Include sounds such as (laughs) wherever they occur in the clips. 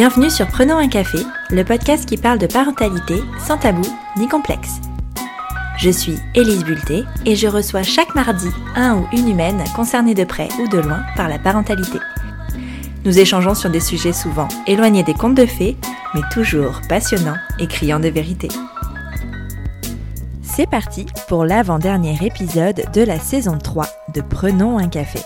Bienvenue sur Prenons un café, le podcast qui parle de parentalité sans tabou ni complexe. Je suis Élise Bulté et je reçois chaque mardi un ou une humaine concernée de près ou de loin par la parentalité. Nous échangeons sur des sujets souvent éloignés des contes de fées, mais toujours passionnants et criants de vérité. C'est parti pour l'avant-dernier épisode de la saison 3 de Prenons un café.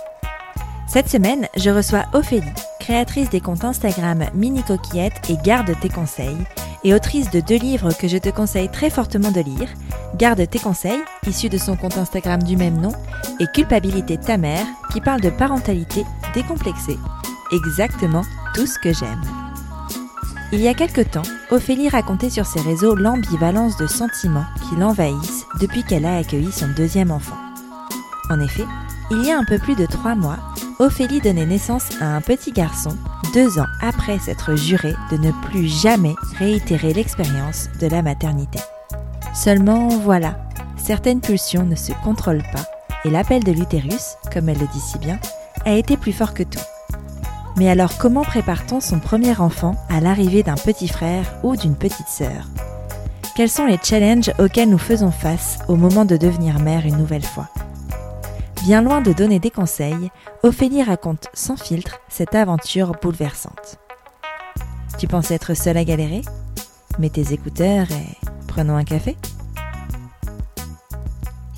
Cette semaine, je reçois Ophélie, créatrice des comptes Instagram Mini Coquillette et Garde tes conseils, et autrice de deux livres que je te conseille très fortement de lire, Garde tes conseils, issu de son compte Instagram du même nom, et Culpabilité ta mère, qui parle de parentalité décomplexée. Exactement tout ce que j'aime. Il y a quelque temps, Ophélie racontait sur ses réseaux l'ambivalence de sentiments qui l'envahissent depuis qu'elle a accueilli son deuxième enfant. En effet, il y a un peu plus de trois mois, Ophélie donnait naissance à un petit garçon, deux ans après s'être juré de ne plus jamais réitérer l'expérience de la maternité. Seulement voilà, certaines pulsions ne se contrôlent pas, et l'appel de l'utérus, comme elle le dit si bien, a été plus fort que tout. Mais alors comment prépare-t-on son premier enfant à l'arrivée d'un petit frère ou d'une petite sœur? Quels sont les challenges auxquels nous faisons face au moment de devenir mère une nouvelle fois? Bien loin de donner des conseils, Ophélie raconte sans filtre cette aventure bouleversante. Tu pensais être seule à galérer? Mets tes écouteurs et prenons un café.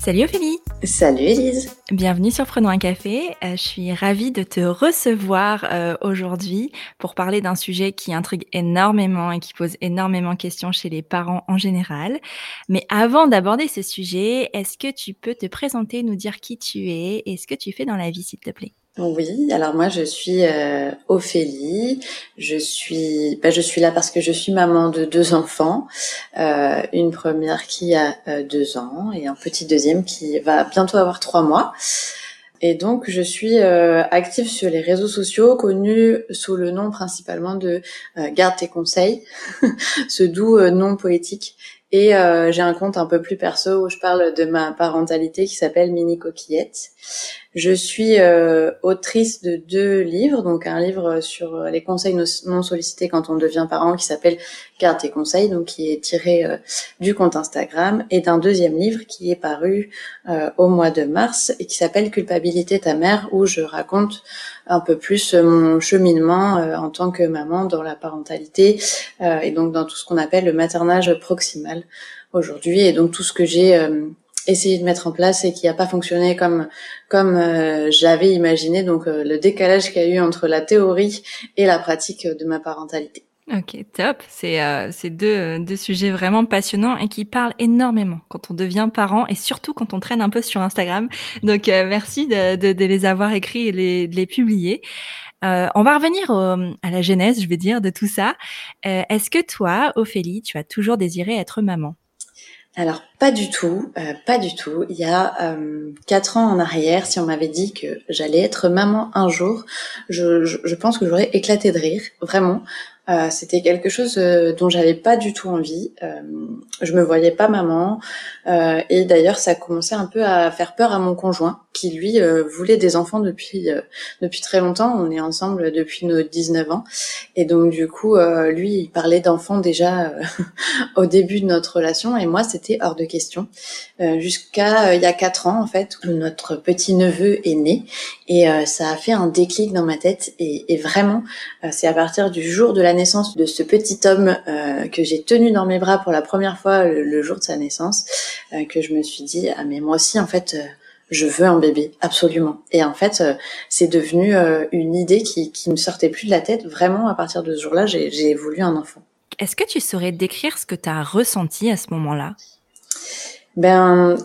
Salut Ophélie Salut Elise Bienvenue sur Prenons un café. Euh, je suis ravie de te recevoir euh, aujourd'hui pour parler d'un sujet qui intrigue énormément et qui pose énormément de questions chez les parents en général. Mais avant d'aborder ce sujet, est-ce que tu peux te présenter, nous dire qui tu es et ce que tu fais dans la vie, s'il te plaît? Oui, alors moi je suis euh, Ophélie, je suis bah, je suis là parce que je suis maman de deux enfants, euh, une première qui a euh, deux ans et un petit deuxième qui va bientôt avoir trois mois. Et donc je suis euh, active sur les réseaux sociaux connus sous le nom principalement de Garde tes conseils, (laughs) ce doux nom poétique et euh, j'ai un compte un peu plus perso où je parle de ma parentalité qui s'appelle Mini Coquillette. Je suis euh, autrice de deux livres, donc un livre sur les conseils non sollicités quand on devient parent qui s'appelle Garde tes conseils, donc qui est tiré euh, du compte Instagram, et d'un deuxième livre qui est paru euh, au mois de mars et qui s'appelle Culpabilité ta mère, où je raconte un peu plus mon cheminement en tant que maman dans la parentalité et donc dans tout ce qu'on appelle le maternage proximal aujourd'hui, et donc tout ce que j'ai essayer de mettre en place et qui n'a pas fonctionné comme comme euh, j'avais imaginé. Donc euh, le décalage qu'il y a eu entre la théorie et la pratique de ma parentalité. Ok, top. C'est euh, c'est deux, deux sujets vraiment passionnants et qui parlent énormément quand on devient parent et surtout quand on traîne un peu sur Instagram. Donc merci de, de, de, les avoir écrits et les, de les publier. on va revenir à la genèse, je vais dire, de tout ça. Est-ce que toi, Ophélie, tu as toujours désiré être maman? Alors pas du tout, euh, pas du tout. Il y a euh, quatre ans en arrière, si on m'avait dit que j'allais être maman un jour, je, je pense que j'aurais éclaté de rire, vraiment. Euh, c'était quelque chose euh, dont j'avais pas du tout envie. Euh, je me voyais pas maman. Euh, et d'ailleurs, ça commençait un peu à faire peur à mon conjoint, qui lui voulait des enfants depuis depuis très longtemps. On est ensemble depuis nos 19 ans. Et donc du coup, lui, il parlait d'enfants déjà (laughs) au début de notre relation. Et moi, c'était hors de question. Jusqu'à il y a quatre ans, en fait, où notre petit neveu est né. Et ça a fait un déclic dans ma tête. Et, vraiment, c'est à partir du jour de la naissance de ce petit homme euh, que j'ai tenu dans mes bras pour la première fois le, jour de sa naissance, euh, que je me suis dit ah mais moi aussi en fait euh, je veux un bébé absolument. Et en fait c'est devenu une idée qui qui me sortait plus de la tête. Vraiment à partir de ce jour-là j'ai voulu un enfant. Est-ce que tu saurais décrire ce que tu as ressenti à ce moment-là? Ben,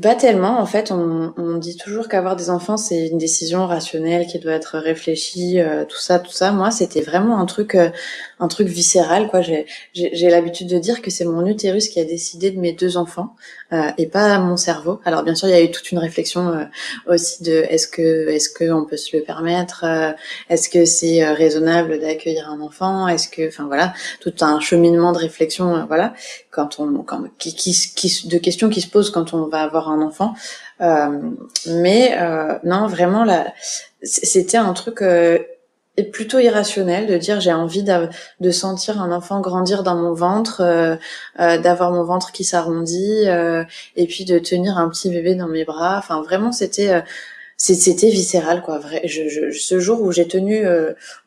pas tellement. En fait, on, dit toujours qu'avoir des enfants, c'est une décision rationnelle qui doit être réfléchie, euh, tout ça, tout ça. Moi, c'était vraiment un truc, euh, un truc viscéral, quoi. J'ai l'habitude de dire que c'est mon utérus qui a décidé de mes deux enfants euh, et pas mon cerveau. Alors, bien sûr, il y a eu toute une réflexion aussi de est-ce que, est-ce que on peut se le permettre, est-ce que c'est raisonnable d'accueillir un enfant, est-ce que, enfin voilà, tout un cheminement de réflexion, voilà, quand on, quand, qui, qui, qui, de questions qui se pose quand on va avoir un enfant. Euh, mais euh, non, vraiment, là, c'était un truc. Euh, plutôt irrationnel de dire j'ai envie de sentir un enfant grandir dans mon ventre, euh, euh, d'avoir mon ventre qui s'arrondit euh, et puis de tenir un petit bébé dans mes bras. Enfin vraiment c'était c'était viscéral quoi. Vrai, je, ce jour où j'ai tenu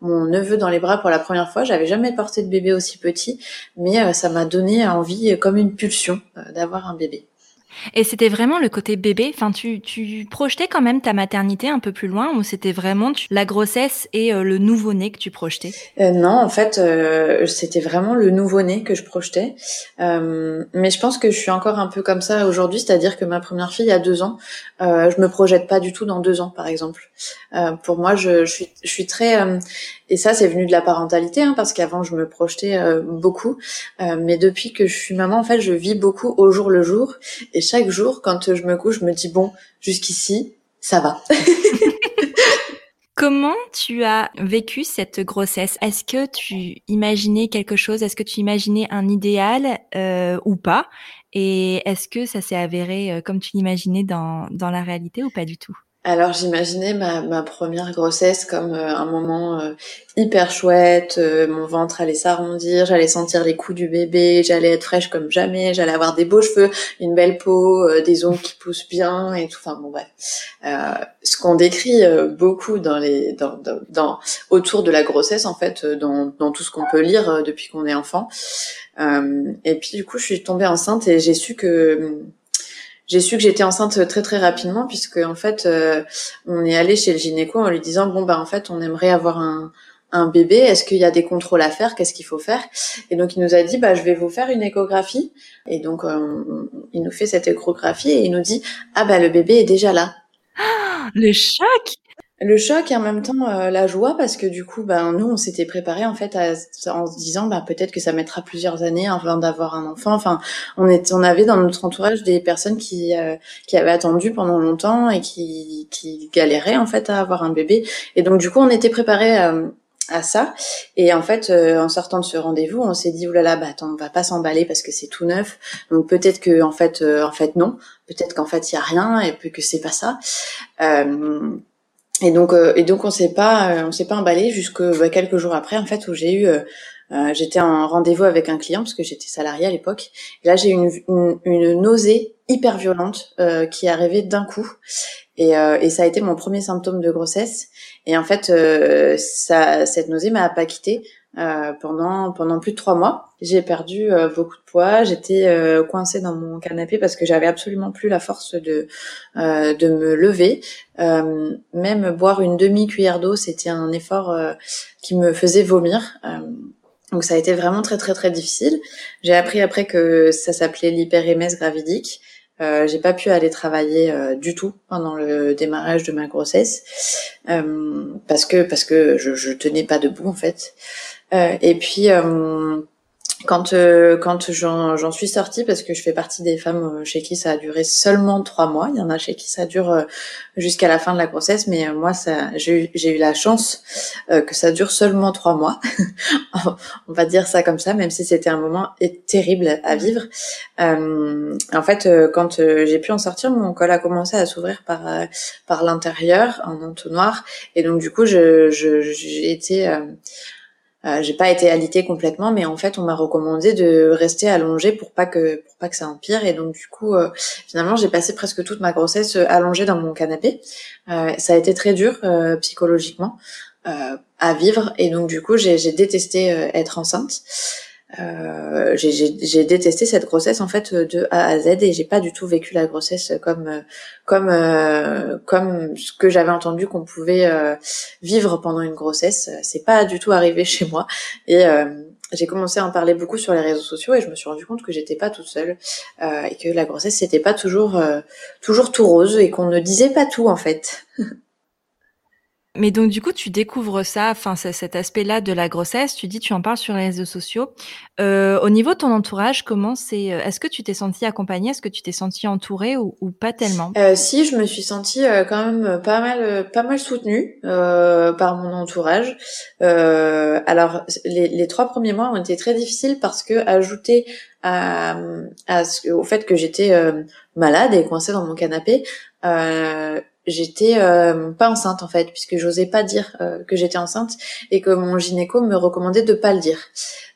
mon neveu dans les bras pour la première fois, j'avais jamais porté de bébé aussi petit, mais ça m'a donné envie comme une pulsion d'avoir un bébé. Et c'était vraiment le côté bébé. Enfin, tu, projetais quand même ta maternité un peu plus loin, ou c'était vraiment la grossesse et euh, le nouveau-né que tu projetais? Euh, Non, en fait, euh, c'était vraiment le nouveau-né que je projetais. mais je pense que je suis encore un peu comme ça aujourd'hui, c'est-à-dire que ma première fille a deux ans. je me projette pas du tout dans deux ans, par exemple. pour moi, je suis très et ça, c'est venu de la parentalité, hein, parce qu'avant, je me projetais euh, beaucoup. Euh, mais depuis que je suis maman, en fait, je vis beaucoup au jour le jour. Et chaque jour, quand je me couche, je me dis, bon, jusqu'ici, ça va. (laughs) Comment tu as vécu cette grossesse? Est-ce que tu imaginais quelque chose? Est-ce que tu imaginais un idéal euh, ou pas? Et est-ce que ça s'est avéré comme tu l'imaginais dans, dans la réalité ou pas du tout? Alors j'imaginais ma, ma, première grossesse comme euh, un moment euh, hyper chouette, euh, mon ventre allait s'arrondir, j'allais sentir les coups du bébé, j'allais être fraîche comme jamais, j'allais avoir des beaux cheveux, une belle peau, des ongles qui poussent bien et tout. Enfin bon bref, ce qu'on décrit beaucoup dans les dans, dans, dans, autour de la grossesse en fait, dans, dans tout ce qu'on peut lire depuis qu'on est enfant. et puis du coup je suis tombée enceinte et j'ai su que j'ai su que j'étais enceinte très très rapidement puisque en fait euh, on est allé chez le gynéco en lui disant bon bah en fait on aimerait avoir un, un bébé, est-ce qu'il y a des contrôles à faire, qu'est-ce qu'il faut faire? Et donc il nous a dit bah je vais vous faire une échographie. Et donc euh, il nous fait cette échographie et il nous dit ah bah le bébé est déjà là. (gasps) le choc le choc et en même temps euh, la joie parce que du coup ben nous on s'était préparé en fait à, en se disant bah peut-être que ça mettra plusieurs années avant d'avoir un enfant. Enfin on est on avait dans notre entourage des personnes qui euh, qui avaient attendu pendant longtemps et qui qui galéraient en fait à avoir un bébé. Et donc du coup on était préparé euh, à ça. Et en fait en sortant de ce rendez-vous on s'est dit oulala bah attends on va pas s'emballer parce que c'est tout neuf. Donc peut-être que en fait en fait non. Peut-être qu'en fait il y a rien et que c'est pas ça et donc, euh, et donc on s'est pas, euh, on s'est pas emballé jusque bah, quelques jours après, en fait, où j'ai eu, euh, j'étais en rendez-vous avec un client parce que j'étais salariée à l'époque. Là, j'ai eu une, une, nausée hyper violente qui est arrivée d'un coup, et, et ça a été mon premier symptôme de grossesse. Et en fait, ça, cette nausée m'a pas quittée euh, pendant pendant plus de trois mois. J'ai perdu euh, beaucoup de poids. J'étais euh, coincée dans mon canapé parce que j'avais absolument plus la force de de me lever. même boire une demi cuillère d'eau, c'était un effort qui me faisait vomir. donc ça a été vraiment très très très difficile. J'ai appris après que ça s'appelait l'hyperémèse gravidique. Euh, j'ai pas pu aller travailler euh, du tout pendant le démarrage de ma grossesse euh, parce que parce que je, je tenais pas debout en fait. Euh, et puis quand euh, quand j'en suis sortie parce que je fais partie des femmes euh, chez qui ça a duré seulement trois mois. Il y en a chez qui ça dure euh, jusqu'à la fin de la grossesse, mais moi ça j'ai eu, la chance que ça dure seulement trois mois. (laughs) On va dire ça comme ça, même si c'était un moment terrible à vivre. en fait, quand j'ai pu en sortir, mon col a commencé à s'ouvrir par par l'intérieur en entonnoir, et donc du coup je j'ai été euh, j'ai pas été alitée complètement, mais en fait, on m'a recommandé de rester allongée pour pas que pour pas que ça empire. Et donc, du coup, euh, finalement, j'ai passé presque toute ma grossesse euh, allongée dans mon canapé. Euh, ça a été très dur psychologiquement à vivre, et donc du coup, j'ai détesté être enceinte. Euh, j'ai détesté cette grossesse en fait de A à Z et j'ai pas du tout vécu la grossesse comme comme euh, comme ce que j'avais entendu qu'on pouvait euh, vivre pendant une grossesse. C'est pas du tout arrivé chez moi et j'ai commencé à en parler beaucoup sur les réseaux sociaux et je me suis rendu compte que j'étais pas toute seule et que la grossesse c'était pas toujours toujours tout rose et qu'on ne disait pas tout en fait. (laughs) Mais donc du coup, tu découvres ça, enfin cet aspect-là de la grossesse. Tu dis, tu en parles sur les réseaux sociaux. Euh, au niveau de ton entourage, comment c'est euh, Est-ce que tu t'es sentie accompagnée? Est-ce que tu t'es sentie entourée ou, pas tellement? Euh, Si, je me suis sentie euh, quand même pas mal, pas mal soutenue par mon entourage. alors, les, les, trois premiers mois ont été très difficiles parce que ajouter à, à ce, au fait que j'étais malade et coincée dans mon canapé, euh, j'étais euh, pas enceinte en fait, puisque j'osais pas dire euh, que j'étais enceinte et que mon gynéco me recommandait de pas le dire.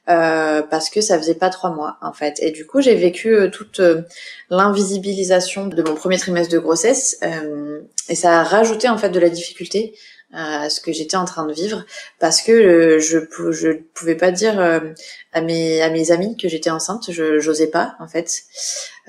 Euh, parce que ça faisait pas trois mois en fait. Et du coup, j'ai vécu toute l'invisibilisation de mon premier trimestre de grossesse et ça a rajouté en fait de la difficulté à ce que j'étais en train de vivre parce que je je pouvais pas dire à mes à mes amis que j'étais enceinte, je j'osais pas en fait.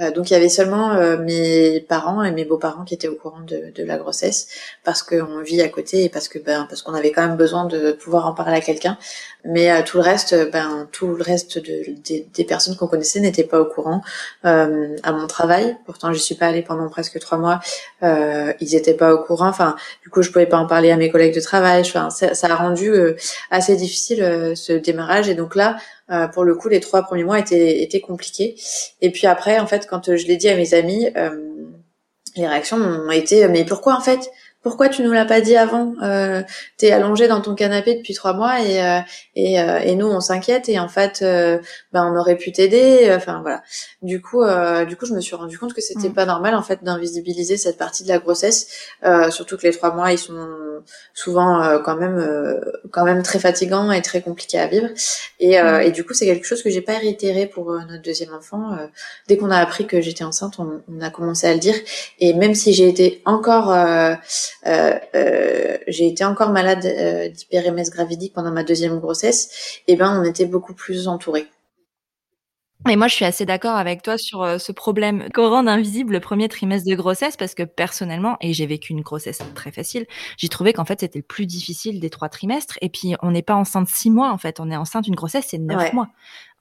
Euh, donc il y avait seulement euh, mes parents et mes beaux-parents qui étaient au courant de, de la grossesse parce qu'on vit à côté et parce que ben parce qu'on avait quand même besoin de pouvoir en parler à quelqu'un. Mais euh, tout le reste, ben tout le reste de, des, personnes qu'on connaissait n'étaient pas au courant. à mon travail, pourtant je suis pas allée pendant presque trois mois, ils étaient pas au courant. Enfin du coup je pouvais pas en parler à mes collègues de travail. Enfin ça, ça a rendu assez difficile ce démarrage et donc là euh, pour le coup, les trois premiers mois étaient, étaient compliqués. Et puis après, en fait, quand je l'ai dit à mes amis, euh, les réactions ont été mais pourquoi en fait? Pourquoi tu nous l'as pas dit avant? Euh, T'es allongé dans ton canapé depuis trois mois et euh, et, euh, et, nous on s'inquiète et en fait euh, ben on aurait pu t'aider. Enfin voilà. Du coup du coup je me suis rendu compte que c'était mm. pas normal en fait d'invisibiliser cette partie de la grossesse, surtout que les trois mois ils sont souvent quand même quand même très fatigants et très compliqués à vivre. Et, mm. et du coup c'est quelque chose que j'ai pas réitéré pour notre deuxième enfant. dès qu'on a appris que j'étais enceinte, on, on, a commencé à le dire. Et même si j'ai été encore euh, euh, j'ai été encore malade euh, d'hyperémèse gravidique pendant ma deuxième grossesse, et ben on était beaucoup plus entourés. Et moi, je suis assez d'accord avec toi sur ce problème qu'on rend invisible le premier trimestre de grossesse parce que personnellement, et j'ai vécu une grossesse très facile, j'ai trouvé qu'en fait, c'était le plus difficile des trois trimestres. Et puis, on n'est pas enceinte six mois, en fait. On est enceinte d'une grossesse, c'est neuf mois.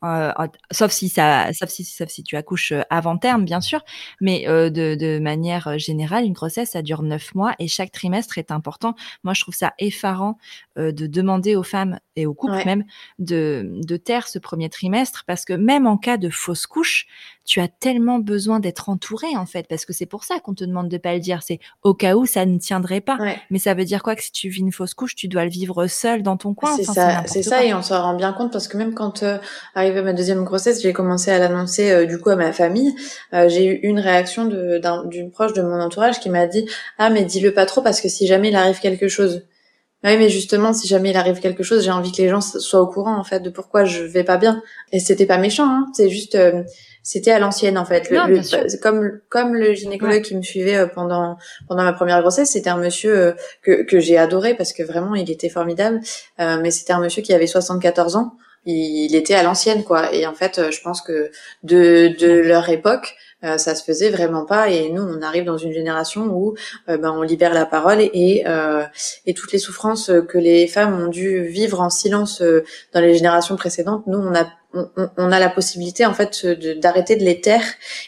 Euh, sauf si ça, sauf si, sauf si tu accouches avant terme, bien sûr. Mais euh, de, de, manière générale, une grossesse, ça dure neuf mois et chaque trimestre est important. Moi, je trouve ça effarant de demander aux femmes et aux couples même de, de taire ce premier trimestre parce que même en cas de fausse couche, tu as tellement besoin d'être entouré en fait parce que c'est pour ça qu'on te demande de pas le dire. C'est au cas où ça ne tiendrait pas. Mais ça veut dire quoi que si tu vis une fausse couche, tu dois le vivre seul dans ton coin. C'est ça, c'est ça et on s'en rend bien compte parce que même quand arrivé ma deuxième grossesse, j'ai commencé à l'annoncer euh, du coup à ma famille. Euh, j'ai eu une réaction d'une proche de mon entourage qui m'a dit ah mais dis-le pas trop parce que si jamais il arrive quelque chose. Oui, mais justement, si jamais il arrive quelque chose, j'ai envie que les gens soient au courant en fait de pourquoi je vais pas bien. Et c'était pas méchant, hein. c'est juste, euh, c'était à l'ancienne en fait. Le, comme comme le gynécologue qui me suivait pendant pendant ma première grossesse, c'était un monsieur que que j'ai adoré parce que vraiment il était formidable. mais c'était un monsieur qui avait 74 ans il était à l'ancienne quoi et en fait euh, je pense que de de leur époque euh, ça se faisait vraiment pas et nous on arrive dans une génération où euh, ben on libère la parole et et toutes les souffrances que les femmes ont dû vivre en silence dans les générations précédentes nous on a on, a la possibilité en fait d'arrêter de, les taire.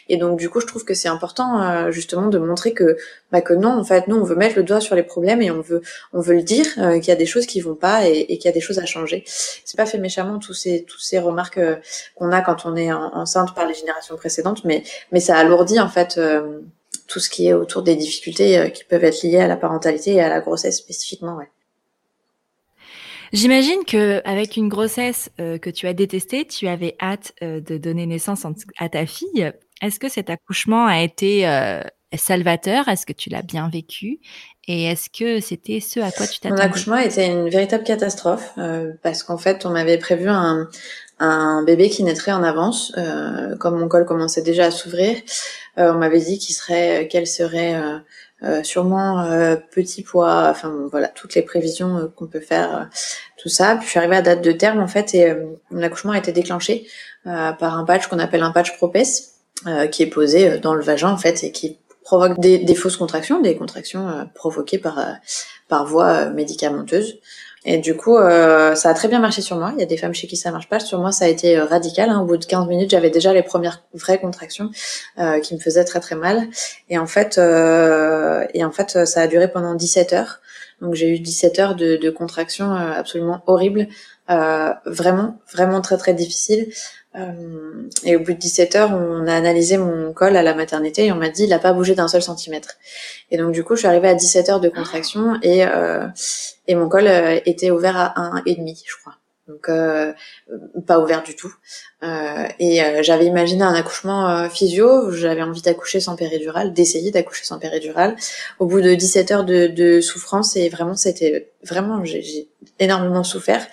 Et donc du coup je trouve que c'est important euh, justement de montrer que bah, que non en fait nous on veut mettre le doigt sur les problèmes et on veut on veut le dire euh, qu'il y a des choses qui vont pas et, qu'il y a des choses à changer. C'est pas fait méchamment tous ces tous ces remarques euh, qu'on a quand on est enceinte par les générations précédentes mais mais ça alourdit en fait tout ce qui est autour des difficultés qui peuvent être liées à la parentalité et à la grossesse spécifiquement ouais J'imagine que avec une grossesse euh, que tu as détestée, tu avais hâte euh, de donner naissance à ta fille. Est-ce que cet accouchement a été euh, salvateur? Est-ce que tu l'as bien vécu? Et est-ce que c'était ce à quoi tu t'attendais? Mon accouchement était une véritable catastrophe parce qu'en fait, on m'avait prévu un, un bébé qui naîtrait en avance. comme mon col commençait déjà à s'ouvrir, on m'avait dit qu'il serait, quelle serait euh, sûrement euh, petit poids, enfin voilà, toutes les prévisions euh, qu'on peut faire, tout ça. Puis je suis arrivée à date de terme en fait et l'accouchement a été déclenché par un patch qu'on appelle un patch propes, qui est posé dans le vagin en fait et qui provoque des, des fausses contractions, des contractions provoquées par par voie médicamenteuse. Et du coup, euh, ça a très bien marché sur moi. Il y a des femmes chez qui ça marche pas. Sur moi, ça a été euh, radical. Hein. Au bout de 15 minutes, j'avais déjà les premières vraies contractions euh, qui me faisaient très très mal. Et en fait, euh, et en fait, ça a duré pendant 17 heures. Donc j'ai eu 17 heures de, de contractions euh, absolument horribles, vraiment vraiment très très difficiles. Euh, et au bout de 17 heures, on a analysé mon col à la maternité et on m'a dit il n'a pas bougé d'un seul centimètre. Et donc du coup, je suis arrivée à 17 heures de contraction et euh, et mon col euh, était ouvert à 1,5, je crois. Donc euh, pas ouvert du tout. Euh, et euh, j'avais imaginé un accouchement physio, j'avais envie d'accoucher sans péridurale, d'essayer d'accoucher sans péridurale. Au bout de 17 heures de, de souffrance, et vraiment c'était vraiment j'ai énormément souffert.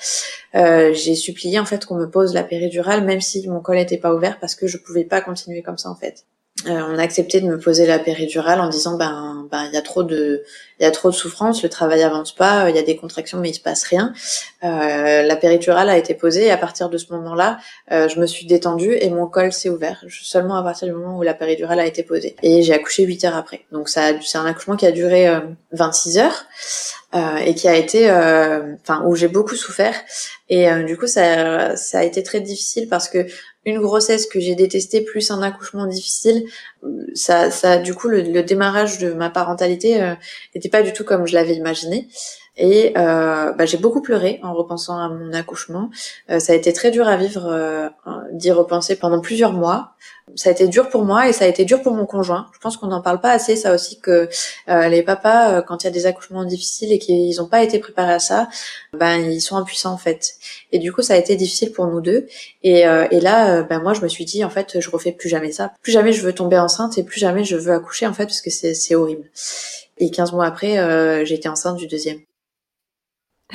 j'ai supplié en fait qu'on me pose la péridurale, même si mon col n'était pas ouvert, parce que je pouvais pas continuer comme ça en fait. Euh, on a accepté de me poser la péridurale en disant ben ben il y a trop de il y a trop de souffrance, le travail avance pas, il y a des contractions mais il se passe rien. Euh, la péridurale a été posée et à partir de ce moment-là, euh, je me suis détendue et mon col s'est ouvert seulement à partir du moment où la péridurale a été posée et j'ai accouché 8 heures après. Donc ça c'est un accouchement qui a duré 26 heures. et qui a été, enfin où j'ai beaucoup souffert et du coup ça ça a été très difficile parce que une grossesse que j'ai détestée plus un accouchement difficile, ça, ça du coup le, démarrage de ma parentalité euh, n'était pas du tout comme je l'avais imaginé. Et euh, bah, j'ai beaucoup pleuré en repensant à mon accouchement. Euh, ça a été très dur à vivre, euh, d'y repenser pendant plusieurs mois. Ça a été dur pour moi et ça a été dur pour mon conjoint. Je pense qu'on n'en parle pas assez, ça aussi, que euh, les papas, euh, quand il y a des accouchements difficiles et qu'ils n'ont pas été préparés à ça, ben ils sont impuissants en fait. Et du coup, ça a été difficile pour nous deux. Et, et là, ben moi, je me suis dit, en fait, je refais plus jamais ça. Plus jamais je veux tomber enceinte et plus jamais je veux accoucher en fait, parce que c'est horrible. Et 15 mois après, j'étais enceinte du deuxième.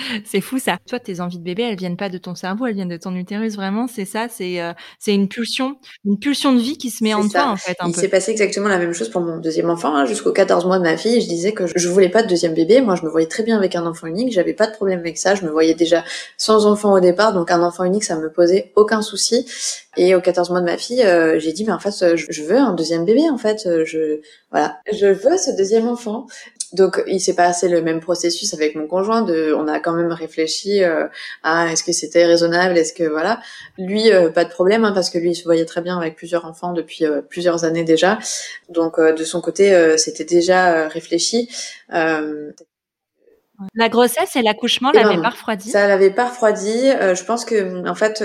(laughs) C'est fou ça. Toi, tes envies de bébé, elles viennent pas de ton cerveau, elles viennent de ton utérus. Vraiment, c'est ça. C'est euh, c'est une pulsion, une pulsion de vie qui se met en toi en fait. Il s'est passé exactement la même chose pour mon deuxième enfant. Hein. Jusqu'aux 14 mois de ma fille, je disais que je voulais pas de deuxième bébé. Moi, je me voyais très bien avec un enfant unique. J'avais pas de problème avec ça. Je me voyais déjà sans enfant au départ, donc un enfant unique, ça me posait aucun souci. Et aux 14 mois de ma fille, euh, j'ai dit mais en fait, je veux un deuxième bébé. En fait, je voilà, je veux ce deuxième enfant. Donc il s'est passé le même processus avec mon conjoint. De, on a quand même réfléchi euh, à est-ce que c'était raisonnable, est-ce que voilà. Lui euh, pas de problème hein, parce que lui il se voyait très bien avec plusieurs enfants depuis euh, plusieurs années déjà. Donc de son côté c'était déjà réfléchi. La grossesse et l'accouchement l'avaient pas refroidi? Ça l'avait pas refroidi. je pense que en fait,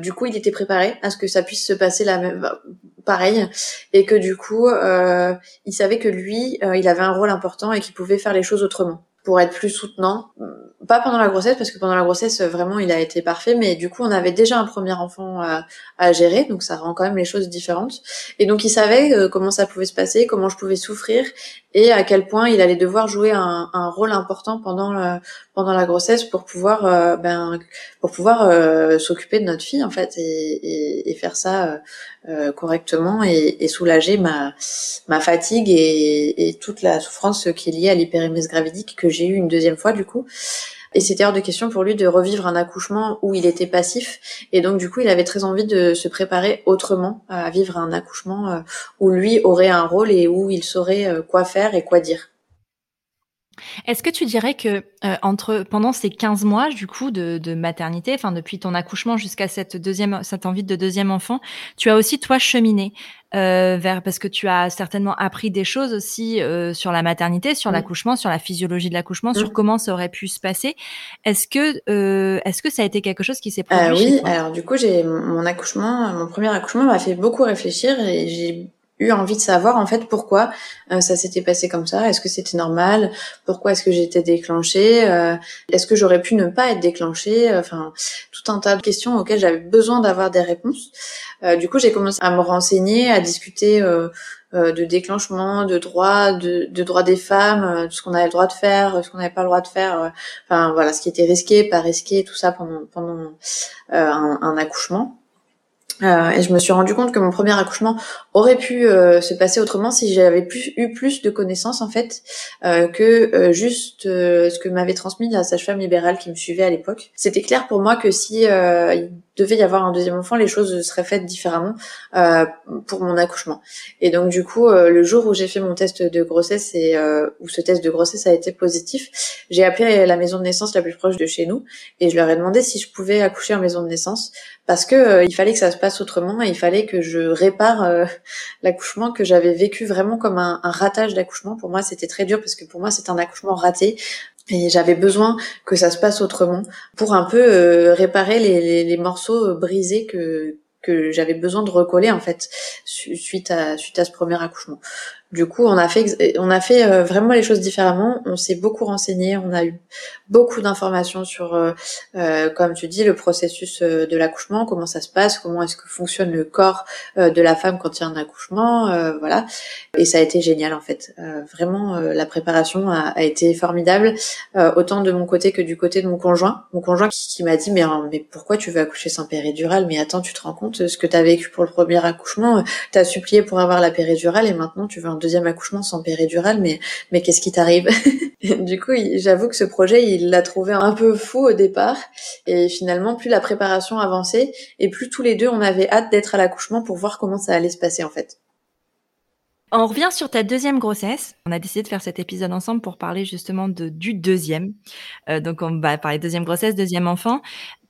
du coup, il était préparé à ce que ça puisse se passer la même, bah, pareil et que du coup euh, il savait que lui euh, il avait un rôle important et qu'il pouvait faire les choses autrement pour être plus soutenant. Pas pendant la grossesse, parce que pendant la grossesse, vraiment, il a été parfait, mais du coup, on avait déjà un premier enfant à, gérer, donc ça rend quand même les choses différentes. Et donc, il savait euh, comment ça pouvait se passer, comment je pouvais souffrir, et à quel point il allait devoir jouer un, rôle important pendant la, pendant la grossesse pour pouvoir, euh, ben, pour pouvoir euh, s'occuper de notre fille, en fait, et, et, faire ça correctement et, et, soulager ma, ma fatigue et, toute la souffrance qui est liée à l'hyperémèse gravidique que j'ai eu une deuxième fois du coup. Et c'était hors de question pour lui de revivre un accouchement où il était passif. Et donc, du coup, il avait très envie de se préparer autrement à vivre un accouchement euh, où lui aurait un rôle et où il saurait euh, quoi faire et quoi dire. Est-ce que tu dirais que euh, entre pendant ces 15 mois du coup de, de maternité, enfin depuis ton accouchement jusqu'à cette deuxième cette envie de deuxième enfant, tu as aussi toi cheminé euh, vers parce que tu as certainement appris des choses aussi euh, sur la maternité, sur mmh. l'accouchement, sur la physiologie de l'accouchement, sur mmh. comment ça aurait pu se passer. Est-ce que euh, est-ce que ça a été quelque chose qui s'est produit euh, Oui, alors du coup j'ai mon accouchement, mon premier accouchement m'a fait beaucoup réfléchir et j'ai eu envie de savoir en fait pourquoi euh, ça s'était passé comme ça. Est-ce que c'était normal? Pourquoi est-ce que j'étais déclenchée? Euh, Est-ce que j'aurais pu ne pas être déclenchée? Enfin, tout un tas de questions auxquelles j'avais besoin d'avoir des réponses. Euh, du coup, j'ai commencé à me renseigner, à discuter de déclenchement, de droits, de, de droits des femmes, de ce qu'on avait le droit de faire, ce qu'on n'avait pas le droit de faire. enfin voilà, ce qui était risqué, pas risqué, tout ça pendant pendant un, un accouchement. Euh, et je me suis rendu compte que mon premier accouchement aurait pu euh, se passer autrement si j'avais plus, eu plus de connaissances en fait euh, que euh, juste ce que m'avait transmis la sage-femme libérale qui me suivait à l'époque. C'était clair pour moi que si il devait y avoir un deuxième enfant, les choses seraient faites différemment pour mon accouchement. Et donc du coup, le jour où j'ai fait mon test de grossesse et où ce test de grossesse a été positif, j'ai appelé la maison de naissance la plus proche de chez nous et je leur ai demandé si je pouvais accoucher en maison de naissance parce que euh, il fallait que ça se passe autrement et il fallait que je répare euh, (laughs) l'accouchement que j'avais vécu vraiment comme un, ratage d'accouchement. Pour moi, c'était très dur parce que pour moi, c'est un accouchement raté. Et j'avais besoin que ça se passe autrement pour un peu euh, réparer les, morceaux brisés que j'avais besoin de recoller en fait suite à ce premier accouchement. Du coup, on a fait, on a fait euh, vraiment les choses différemment. On s'est beaucoup renseigné, on a eu beaucoup d'informations sur, euh, euh, comme tu dis, le processus de l'accouchement, comment ça se passe, comment est-ce que fonctionne le corps de la femme quand il y a un accouchement, voilà. Et ça a été génial en fait. vraiment, la préparation a, a été formidable, autant de mon côté que du côté de mon conjoint. Mon conjoint qui, m'a dit mais, mais pourquoi tu veux accoucher sans péridurale? Mais attends, tu te rends compte ce que tu as vécu pour le premier accouchement Tu as supplié pour avoir la péridurale et maintenant tu veux deuxième accouchement sans péridurale, mais mais qu'est-ce qui t'arrive (laughs) Du coup, j'avoue que ce projet, il l'a trouvé un peu fou au départ, et finalement, plus la préparation avançait, et plus tous les deux, on avait hâte d'être à l'accouchement pour voir comment ça allait se passer en fait. On revient sur ta deuxième grossesse. On a décidé de faire cet épisode ensemble pour parler justement de, du deuxième. Euh, donc on va parler deuxième grossesse, deuxième enfant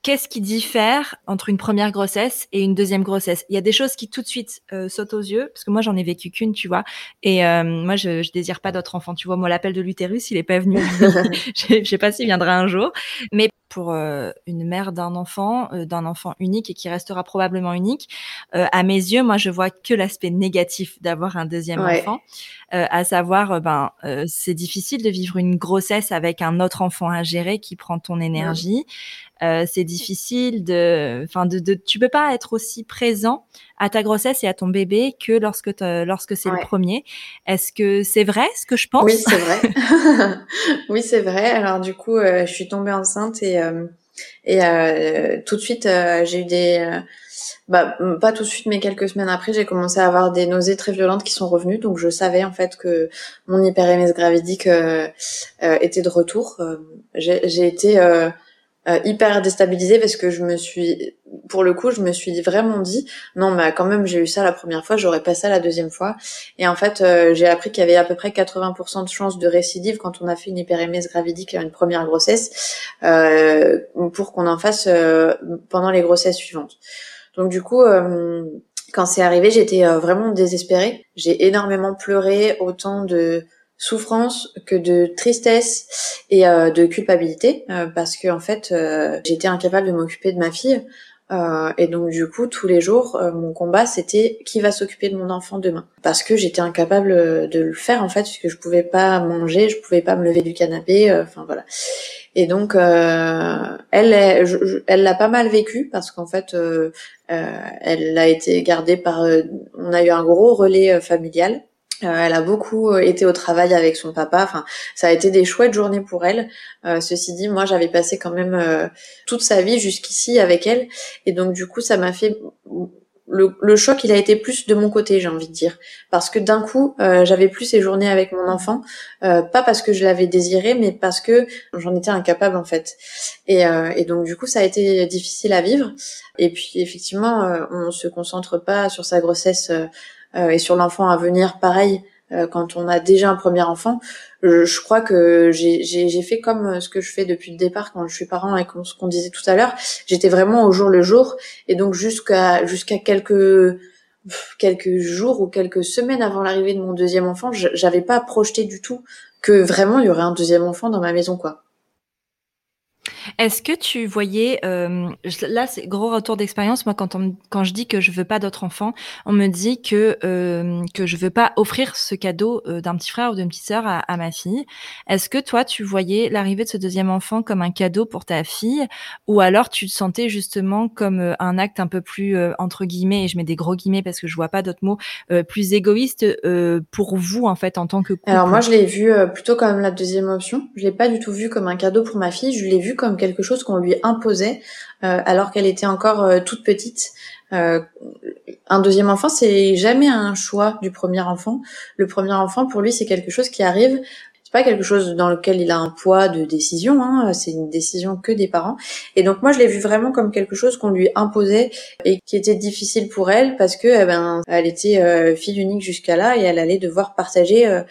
qu'est-ce qui diffère entre une première grossesse et une deuxième grossesse? Il y a des choses qui tout de suite euh, sautent aux yeux, parce que moi j'en ai vécu qu'une, tu vois, et euh, moi je, je désire pas d'autres enfants, tu vois. Moi l'appel de l'utérus, il est pas venu. (laughs) (laughs) je sais pas s'il viendra un jour, mais pour euh, une mère d'un enfant, d'un enfant unique et qui restera probablement unique, à mes yeux, moi je vois que l'aspect négatif d'avoir un deuxième enfant, à savoir, ben c'est difficile de vivre une grossesse avec un autre enfant à gérer qui prend ton énergie. Euh, c'est difficile de, enfin, de, de, tu peux pas être aussi présent à ta grossesse et à ton bébé que lorsque lorsque c'est le premier. Est-ce que c'est vrai ce que je pense? Oui, c'est vrai. (laughs) (laughs) oui, c'est vrai. Alors du coup, euh, je suis tombée enceinte et euh, et tout de suite j'ai eu des bah, pas tout de suite, mais quelques semaines après, j'ai commencé à avoir des nausées très violentes qui sont revenues. Donc, je savais en fait que mon hyperémèse gravidique était de retour. j'ai été euh, hyper déstabilisée parce que je me suis, pour le coup, je me suis vraiment dit, non, mais quand même, j'ai eu ça la première fois, j'aurais pas ça la deuxième fois. Et en fait, euh, j'ai appris qu'il y avait à peu près 80% de chances de récidive quand on a fait une hyperémèse gravidique à une première grossesse, euh, pour qu'on en fasse euh, pendant les grossesses suivantes. Donc du coup, quand c'est arrivé, j'étais vraiment désespérée. J'ai énormément pleuré, autant de souffrance que de tristesse et euh, de culpabilité euh, parce que en fait euh, j'étais incapable de m'occuper de ma fille. Et donc du coup tous les jours mon combat c'était qui va s'occuper de mon enfant demain. Parce que j'étais incapable de le faire en fait puisque je pouvais pas manger je pouvais pas me lever du canapé enfin voilà. Et donc elle elle l'a pas mal vécu parce qu'en fait elle a été gardée par on a eu un gros relais familial euh, elle a beaucoup euh, été au travail avec son papa. Enfin, ça a été des chouettes journées pour elle. Euh, ceci dit, moi, j'avais passé quand même toute sa vie jusqu'ici avec elle, et donc du coup, ça m'a fait le, choc, il a été plus de mon côté, j'ai envie de dire, parce que d'un coup, j'avais plus ces journées avec mon enfant, pas parce que je l'avais désiré, mais parce que j'en étais incapable en fait. Et, et, donc du coup, ça a été difficile à vivre. Et puis effectivement, on se concentre pas sur sa grossesse euh, et sur l'enfant à venir, pareil, euh, quand on a déjà un premier enfant, je, crois que j'ai fait comme euh, ce que je fais depuis le départ quand je suis parent et ce qu'on disait tout à l'heure. J'étais vraiment au jour le jour et donc jusqu'à jusqu'à quelques quelques jours ou quelques semaines avant l'arrivée de mon deuxième enfant, j'avais pas projeté du tout que vraiment il y aurait un deuxième enfant dans ma maison quoi. Est-ce que tu voyais, euh, là c'est gros retour d'expérience, moi quand, on, quand je dis que je veux pas d'autres enfants, on me dit que, euh, que je veux pas offrir ce cadeau euh, d'un petit frère ou d'une petite sœur à, à, ma fille. Est-ce que toi tu voyais l'arrivée de ce deuxième enfant comme un cadeau pour ta fille? Ou alors tu te sentais justement comme euh, un acte un peu plus euh, entre guillemets, et je mets des gros guillemets parce que je vois pas d'autres mots, plus égoïste pour vous en fait en tant que couple? Alors moi je l'ai vu plutôt comme la deuxième option, je l'ai pas du tout vu comme un cadeau pour ma fille, je l'ai vu comme quelque chose qu'on lui imposait euh, alors qu'elle était encore euh, toute petite. Euh, un deuxième enfant, c'est jamais un choix du premier enfant. Le premier enfant, pour lui, c'est quelque chose qui arrive c'est pas quelque chose dans lequel il a un poids de décision, hein, c'est une décision que des parents. Et donc moi je l'ai vu vraiment comme quelque chose qu'on lui imposait et qui était difficile pour elle parce que eh ben elle était fille unique jusqu'à là et elle allait devoir partager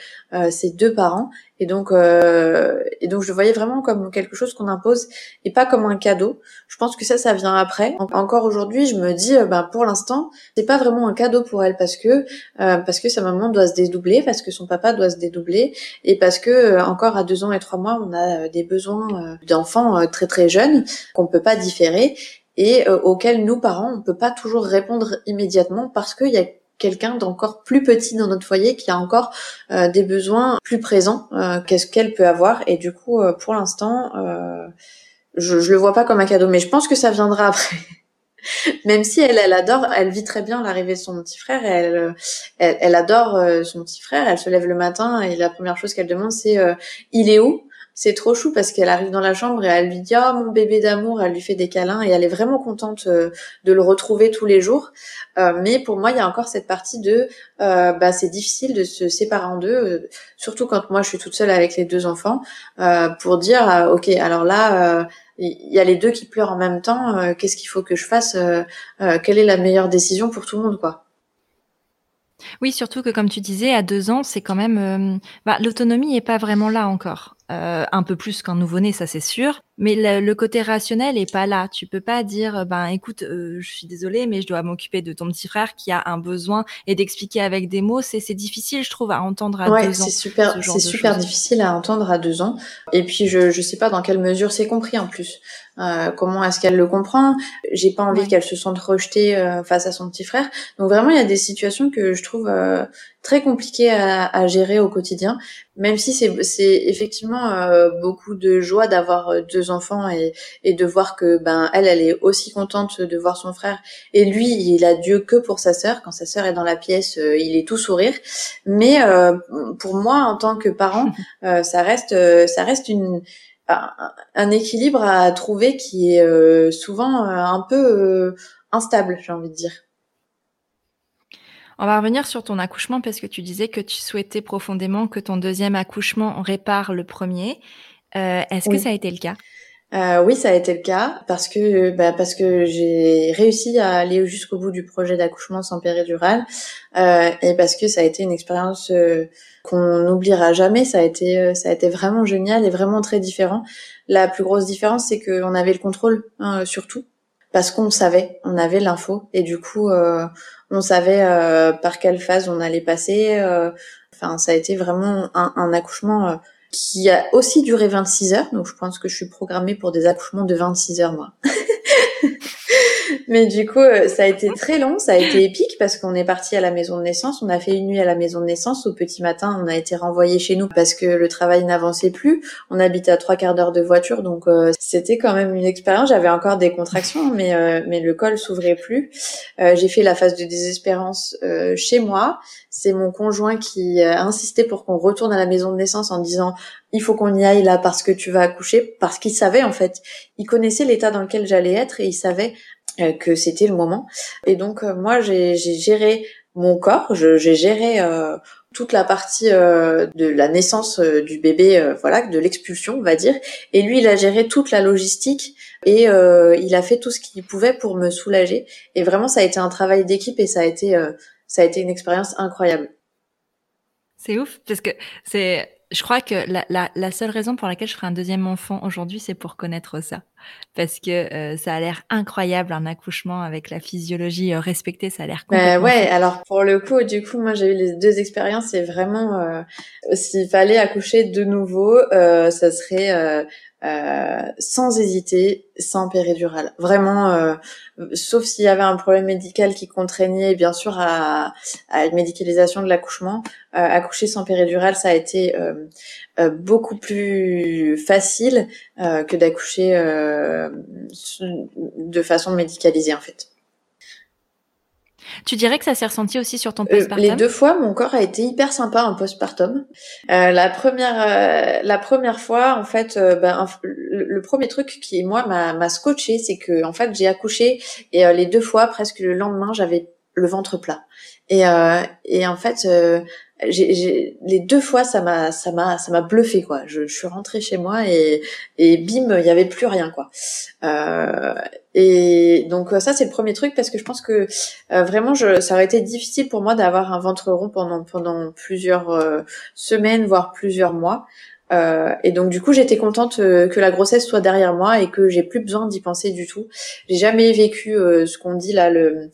ses deux parents et donc, euh, et donc, je voyais vraiment comme quelque chose qu'on impose et pas comme un cadeau. Je pense que ça, ça vient après. Encore aujourd'hui, je me dis, euh, ben pour l'instant, c'est pas vraiment un cadeau pour elle parce que euh, parce que sa maman doit se dédoubler, parce que son papa doit se dédoubler et parce que euh, encore à deux ans et trois mois, on a euh, des besoins d'enfants très très jeunes qu'on peut pas différer et auxquels nous parents, on peut pas toujours répondre immédiatement parce qu'il y a quelqu'un d'encore plus petit dans notre foyer qui a encore des besoins plus présents qu'est-ce qu'elle peut avoir. Et du coup, pour l'instant, je, je le vois pas comme un cadeau, mais je pense que ça viendra (laughs) après. Même si elle, elle adore, elle vit très bien l'arrivée de son petit frère. Elle, elle, elle, adore son petit frère. Elle se lève le matin et la première chose qu'elle demande, c'est il est où? C'est trop chou parce qu'elle arrive dans la chambre et elle lui dit oh mon bébé d'amour, elle lui fait des câlins et elle est vraiment contente euh, de le retrouver tous les jours. Euh, mais pour moi, il y a encore cette partie de euh, bah c'est difficile de se séparer en deux, surtout quand moi je suis toute seule avec les deux enfants, pour dire ok alors là il y a les deux qui pleurent en même temps, qu'est-ce qu'il faut que je fasse, quelle est la meilleure décision pour tout le monde quoi. Oui, surtout que comme tu disais, à deux ans, c'est quand même bah, l'autonomie n'est pas vraiment là encore. Euh, un peu plus qu'un nouveau-né, ça c'est sûr. Mais le, côté rationnel est pas là. Tu peux pas dire, ben écoute, euh, je suis désolée, mais je dois m'occuper de ton petit frère qui a un besoin et d'expliquer avec des mots. C'est difficile, je trouve, à entendre à deux ans. c'est super, c'est super difficile à entendre à deux ans. Et puis je je sais pas dans quelle mesure c'est compris en plus. Euh, comment est-ce qu'elle le comprend? J'ai pas envie qu'elle se sente rejetée euh, face à son petit frère. Donc vraiment, il y a des situations que je trouve euh, très compliquées à, à, gérer au quotidien. Même si c'est effectivement beaucoup de joie d'avoir deux enfants et, et, de voir que ben elle, elle est aussi contente de voir son frère. Et lui, il a Dieu que pour sa sœur. Quand sa sœur est dans la pièce, il est tout sourire. Mais pour moi, en tant que parent, (laughs) ça reste ça reste une un équilibre à trouver qui est euh, souvent euh, un peu euh, instable, j'ai envie de dire. On va revenir sur ton accouchement parce que tu disais que tu souhaitais profondément que ton deuxième accouchement répare le premier. Est-ce que ça a été le cas? Euh, oui, ça a été le cas parce que bah, parce que j'ai réussi à aller jusqu'au bout du projet d'accouchement sans péridurale euh, et parce que ça a été une expérience euh, qu'on n'oubliera jamais. Ça a été euh, ça a été vraiment génial et vraiment très différent. La plus grosse différence, c'est qu'on avait le contrôle hein, sur tout parce qu'on savait, on avait l'info et du coup on savait par quelle phase on allait passer. Enfin, ça a été vraiment un, un accouchement qui a aussi duré 26 heures. Donc je pense que je suis programmée pour des accouchements de 26 heures moi. (laughs) Mais du coup, euh, ça a été très long, ça a été épique parce qu'on est parti à la maison de naissance, on a fait une nuit à la maison de naissance. Au petit matin, on a été renvoyé chez nous parce que le travail n'avançait plus. On habitait à trois quarts d'heure de voiture, donc euh, c'était quand même une expérience. J'avais encore des contractions, mais euh, mais le col s'ouvrait plus. J'ai fait la phase de désespérance chez moi. C'est mon conjoint qui a insisté pour qu'on retourne à la maison de naissance en disant il faut qu'on y aille là parce que tu vas accoucher, parce qu'il savait en fait, il connaissait l'état dans lequel j'allais être et il savait euh, que c'était le moment. Et donc euh, moi j'ai géré mon corps, j'ai géré euh, toute la partie de la naissance du bébé, voilà, de l'expulsion, on va dire. Et lui, il a géré toute la logistique et il a fait tout ce qu'il pouvait pour me soulager. Et vraiment, ça a été un travail d'équipe et ça a été, ça a été une expérience incroyable. C'est ouf parce que c'est je crois que la, la, la, seule raison pour laquelle je ferai un deuxième enfant aujourd'hui, c'est pour connaître ça. Parce que euh, ça a l'air incroyable, un accouchement avec la physiologie euh, respectée, ça a l'air complètement... ouais, alors pour le coup, du coup, moi j'ai eu les deux expériences et vraiment, euh, s'il fallait accoucher de nouveau, euh, ça serait euh, sans hésiter, sans péridurale. Vraiment, euh, sauf s'il y avait un problème médical qui contraignait bien sûr à, à une médicalisation de l'accouchement. Euh, accoucher sans péridurale, ça a été beaucoup plus facile que d'accoucher de façon médicalisée en fait. Tu dirais que ça s'est ressenti aussi sur ton euh, postpartum Les deux fois, mon corps a été hyper sympa en postpartum. Euh, la première, euh, la première fois, en fait, euh, ben, le, premier truc qui moi m'a scotché, c'est que en fait j'ai accouché et les deux fois, presque le lendemain, j'avais le ventre plat. Et, et en fait, j'ai, les deux fois ça m'a ça m'a ça m'a bluffé quoi. Je, je, suis rentrée chez moi et et bim il y avait plus rien quoi. Euh, et donc ça c'est le premier truc parce que je pense que euh, vraiment je, ça aurait été difficile pour moi d'avoir un ventre rond pendant pendant plusieurs euh, semaines voire plusieurs mois. Euh, et donc du coup j'étais contente que la grossesse soit derrière moi et que j'ai plus besoin d'y penser du tout. J'ai jamais vécu ce qu'on dit là le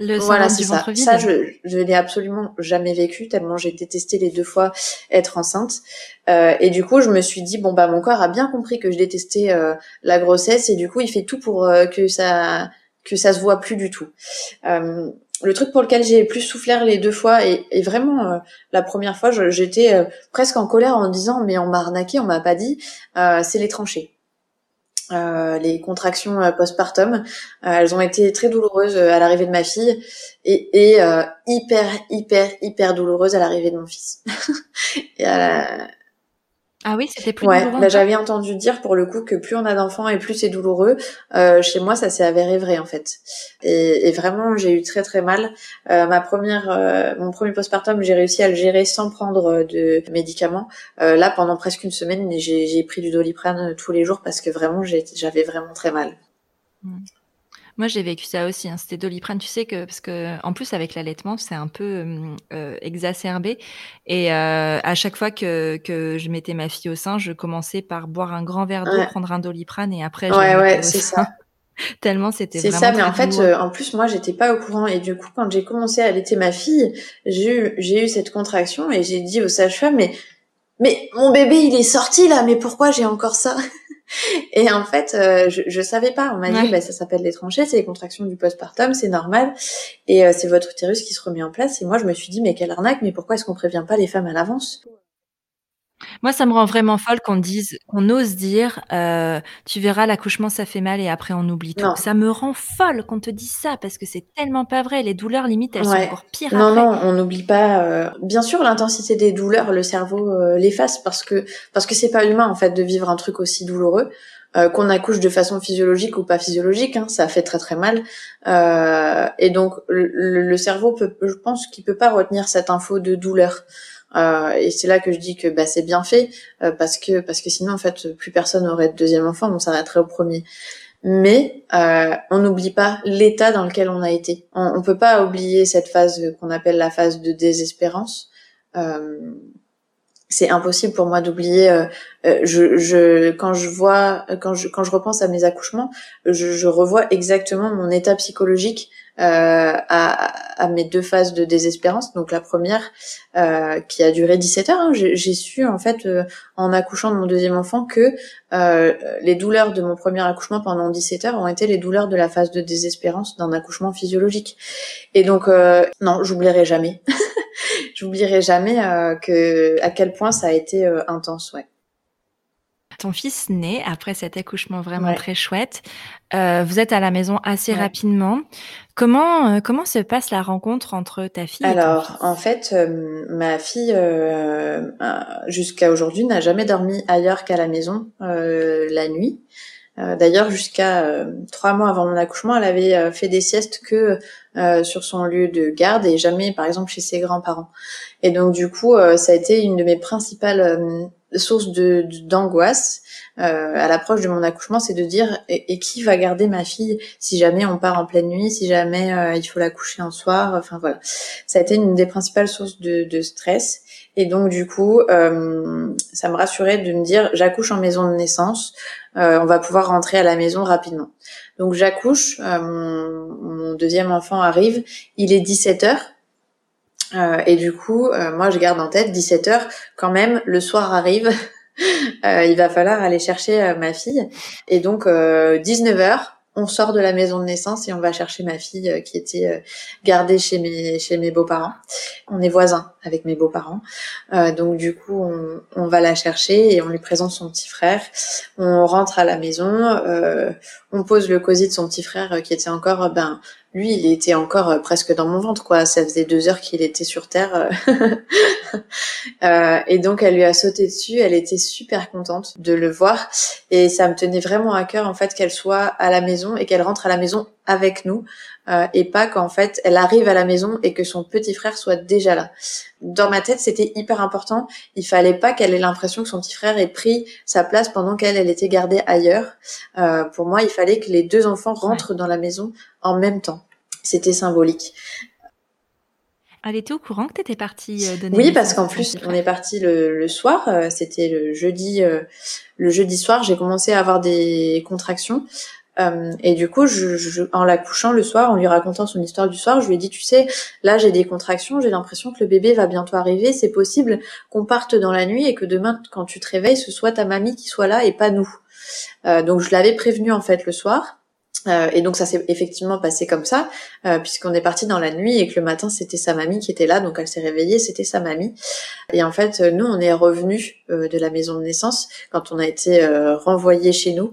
le voilà, c'est ça. Ça, je, je l'ai absolument jamais vécu tellement j'ai détesté les deux fois être enceinte. Euh, et du coup, je me suis dit bon bah mon corps a bien compris que je détestais euh, la grossesse et du coup il fait tout pour euh, que ça que ça se voit plus du tout. Euh, le truc pour lequel j'ai plus souffert les deux fois et, et vraiment euh, la première fois j'étais euh, presque en colère en disant mais on m'a arnaqué on m'a pas dit euh, c'est les tranchées les contractions postpartum elles ont été très douloureuses à l'arrivée de ma fille et, et hyper hyper hyper douloureuses à l'arrivée de mon fils (laughs) ah oui, c'était plus ouais, bah, j'avais entendu dire pour le coup que plus on a d'enfants et plus c'est douloureux. Euh, chez moi, ça s'est avéré vrai en fait. Et, et vraiment, j'ai eu très très mal. Euh, ma première, euh, mon premier postpartum, j'ai réussi à le gérer sans prendre de médicaments. Euh, là, pendant presque une semaine, j'ai pris du doliprane tous les jours parce que vraiment, j'avais vraiment très mal. Mmh. Moi, j'ai vécu ça aussi. Hein. C'était Doliprane, tu sais que parce que en plus avec l'allaitement, c'est un peu euh, exacerbé. Et euh, à chaque fois que, que je mettais ma fille au sein, je commençais par boire un grand verre d'eau, prendre un Doliprane et après je ouais, ouais, c'est ça. (laughs) Tellement c'était C'est ça, mais en fait, euh, en plus moi j'étais pas au courant et du coup quand j'ai commencé à allaiter ma fille, j'ai eu j'ai eu cette contraction et j'ai dit au sage-femme mais mais mon bébé il est sorti là, mais pourquoi j'ai encore ça? (laughs) et en fait, euh, je, je savais pas. On m'a dit, bah, ça s'appelle les tranchées, c'est les contractions du postpartum, c'est normal. Et euh, c'est votre utérus qui se remet en place. Et moi, je me suis dit, mais quelle arnaque, mais pourquoi est-ce qu'on prévient pas les femmes à l'avance? Moi, ça me rend vraiment folle qu'on dise, qu'on ose dire, euh, tu verras, l'accouchement, ça fait mal et après on oublie tout. Ça me rend folle qu'on te dise ça parce que c'est tellement pas vrai. Les douleurs, limite, elles sont encore pires non, après. Non, non, on n'oublie pas. Euh... Bien sûr, l'intensité des douleurs, le cerveau euh, l'efface parce que parce que c'est pas humain en fait de vivre un truc aussi douloureux. Euh, qu'on accouche de façon physiologique ou pas physiologique, hein, ça fait très très mal. Euh, et donc le, le cerveau peut, je pense qu'il peut pas retenir cette info de douleur. Euh, et c'est là que je dis que bah, c'est bien fait euh, parce que parce que sinon en fait plus personne n'aurait de deuxième enfant, on s'arrêterait au premier. Mais euh, on n'oublie pas l'état dans lequel on a été. On, on peut pas oublier cette phase qu'on appelle la phase de désespérance. Euh, c'est impossible pour moi d'oublier. Euh, euh, je, je, quand je vois, quand je, quand je repense à mes accouchements, je, je revois exactement mon état psychologique à, à, mes deux phases de désespérance. Donc la première euh, qui a duré 17 heures. Hein. J'ai su en fait euh, en accouchant de mon deuxième enfant que euh, les douleurs de mon premier accouchement pendant 17 heures ont été les douleurs de la phase de désespérance d'un accouchement physiologique. Et donc non, j'oublierai jamais. (laughs) j'oublierai jamais que à quel point ça a été intense, ouais. Ton fils naît après cet accouchement vraiment très chouette. Euh, vous êtes à la maison assez rapidement. Comment euh, comment se passe la rencontre entre ta fille Alors en fait, euh, ma fille jusqu'à aujourd'hui n'a jamais dormi ailleurs qu'à la maison la nuit. D'ailleurs, jusqu'à trois mois avant mon accouchement, elle avait fait des siestes que sur son lieu de garde et jamais, par exemple, chez ses grands-parents. Et donc, du coup, ça a été une de mes principales source de d'angoisse euh, à l'approche de mon accouchement, c'est de dire et, qui va garder ma fille si jamais on part en pleine nuit, si jamais euh, il faut la coucher un soir. Enfin voilà, ça a été une des principales sources de, de stress. Et donc du coup, euh, ça me rassurait de me dire j'accouche en maison de naissance, euh, on va pouvoir rentrer à la maison rapidement. Donc j'accouche, euh, mon, mon, deuxième enfant arrive, il est 17 heures. Euh, et du coup, euh, moi, je garde en tête 17 heures. Quand même, le soir arrive. (laughs) Euh, il va falloir aller chercher ma fille. Et donc, 19 heures, on sort de la maison de naissance et on va chercher ma fille qui était gardée chez mes chez mes beaux-parents. On est voisins avec mes beaux-parents, donc du coup on, on, va la chercher et on lui présente son petit frère. On rentre à la maison, on pose le cosy de son petit frère qui était encore ben lui, il était encore euh, presque dans mon ventre, quoi. Ça faisait deux heures qu'il était sur Terre. Euh. (laughs) euh, et donc, elle lui a sauté dessus. Elle était super contente de le voir. Et ça me tenait vraiment à cœur, en fait, qu'elle soit à la maison et qu'elle rentre à la maison avec nous. Euh, et pas qu'en fait, elle arrive à la maison et que son petit frère soit déjà là. Dans ma tête, c'était hyper important. Il fallait pas qu'elle ait l'impression que son petit frère ait pris sa place pendant qu'elle elle était gardée ailleurs. Euh, pour moi, il fallait que les deux enfants rentrent dans la maison en même temps. C'était symbolique. Elle était au courant que tu étais partie euh, donner Oui, parce qu'en plus, on est parti le, soir. Euh, c'était le jeudi, euh, le jeudi soir. J'ai commencé à avoir des contractions. Et du coup, en la couchant le soir, en lui racontant son histoire du soir, je lui ai dit, tu sais, là j'ai des contractions, j'ai l'impression que le bébé va bientôt arriver. C'est possible qu'on parte dans la nuit et que demain, quand tu te réveilles, ce soit ta mamie qui soit là et pas nous. donc je l'avais prévenu en fait le soir. Euh, et donc ça s'est effectivement passé comme ça, euh, puisqu'on est parti dans la nuit et que le matin c'était sa mamie qui était là, donc elle s'est réveillée, c'était sa mamie. Et en fait, nous on est revenus euh, de la maison de naissance quand on a été renvoyé chez nous.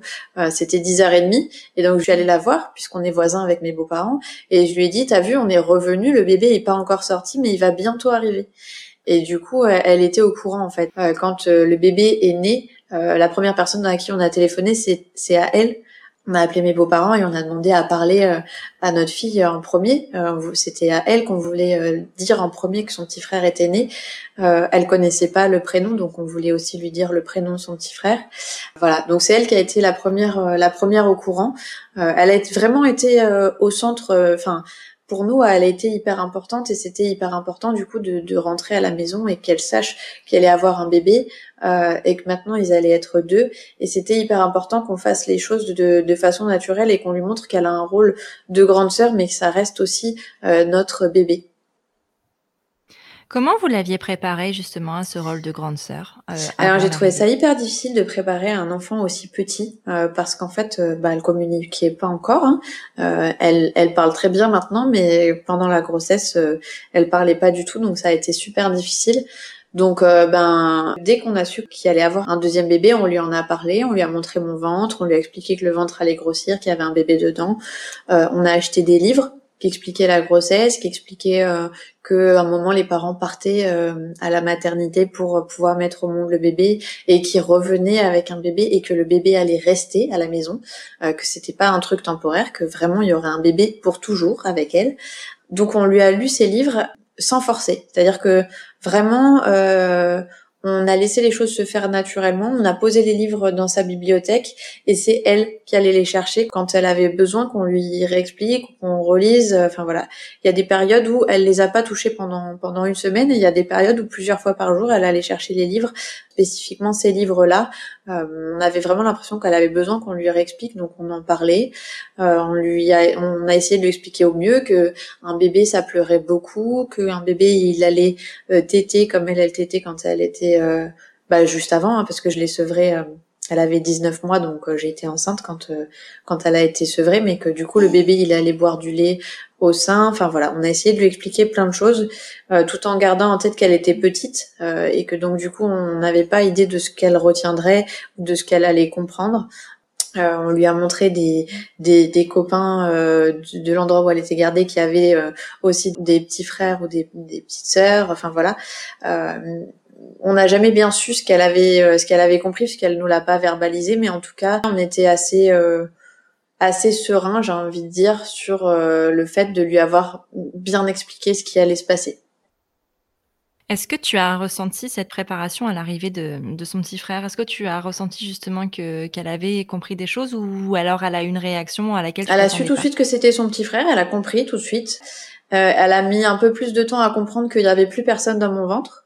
c'était 10h30 et donc je suis allée la voir puisqu'on est voisins avec mes beaux-parents et je lui ai dit "T'as vu, on est revenu, le bébé est pas encore sorti, mais il va bientôt arriver." Et du coup, elle était au courant en fait. quand le bébé est né, la première personne à qui on a téléphoné, c'est à elle on a appelé mes beaux-parents et on a demandé à parler euh, à notre fille en premier. Euh, c'était à elle qu'on voulait euh, dire en premier que son petit frère était né. elle connaissait pas le prénom, donc on voulait aussi lui dire le prénom de son petit frère. Voilà, donc c'est elle qui a été la première, la première au courant. elle a vraiment été au centre. Enfin, pour nous, elle a été hyper importante et c'était hyper important du coup de, rentrer à la maison et qu'elle sache qu'elle allait avoir un bébé euh, et que maintenant ils allaient être deux. Et c'était hyper important qu'on fasse les choses de, de façon naturelle et qu'on lui montre qu'elle a un rôle de grande sœur, mais que ça reste aussi euh, notre bébé. Comment vous l'aviez préparé justement à ce rôle de grande sœur euh, Alors j'ai trouvé ça hyper difficile de préparer un enfant aussi petit euh, parce qu'en fait, euh, bah, elle communiquait pas encore. Hein. Euh, elle, elle parle très bien maintenant, mais pendant la grossesse, euh, elle parlait pas du tout, donc ça a été super difficile. Donc, ben, dès qu'on a su qu'il allait avoir un deuxième bébé, on lui en a parlé, on lui a montré mon ventre, on lui a expliqué que le ventre allait grossir, qu'il y avait un bébé dedans. on a acheté des livres qui expliquait la grossesse, qui expliquait euh, que à un moment les parents partaient euh, à la maternité pour pouvoir mettre au monde le bébé et qui revenaient avec un bébé et que le bébé allait rester à la maison, euh, que c'était pas un truc temporaire, que vraiment il y aurait un bébé pour toujours avec elle. Donc on lui a lu ces livres sans forcer, c'est-à-dire que vraiment euh, on a laissé les choses se faire naturellement, on a posé les livres dans sa bibliothèque et c'est elle qui allait les chercher quand elle avait besoin qu'on lui réexplique, qu'on relise. Enfin voilà, il y a des périodes où elle les a pas touchés pendant pendant une semaine et il y a des périodes où plusieurs fois par jour elle allait chercher les livres, spécifiquement ces livres-là. Euh, on avait vraiment l'impression qu'elle avait besoin qu'on lui réexplique, donc on en parlait. Euh, on lui a, on a essayé de lui expliquer au mieux que un bébé ça pleurait beaucoup, qu'un bébé il allait euh, téter comme elle elle tétait quand elle était euh, bah, juste avant, hein, parce que je l'ai sevrée. Euh, elle avait 19 mois, donc j'ai été enceinte quand quand elle a été sevrée, mais que du coup le bébé il allait boire du lait au sein. Enfin voilà, on a essayé de lui expliquer plein de choses, tout en gardant en tête qu'elle était petite et que donc du coup on n'avait pas idée de ce qu'elle retiendrait ou de ce qu'elle allait comprendre. Euh, on lui a montré des, des, des copains euh, de, l'endroit où elle était gardée qui avaient euh, aussi des petits frères ou des, des petites sœurs. Enfin voilà. On n'a jamais bien su ce qu'elle avait ce qu'elle avait compris parce qu'elle nous l'a pas verbalisé, mais en tout cas on était assez assez serein, j'ai envie de dire, sur le fait de lui avoir bien expliqué ce qui allait se passer. Est-ce que tu as ressenti cette préparation à l'arrivée de, son petit frère? Est-ce que tu as ressenti justement que qu'elle avait compris des choses ou alors elle a une réaction à laquelle tu Elle a su tout de suite que c'était son petit frère. Elle a compris tout de suite. Euh, elle a mis un peu plus de temps à comprendre qu'il y avait plus personne dans mon ventre.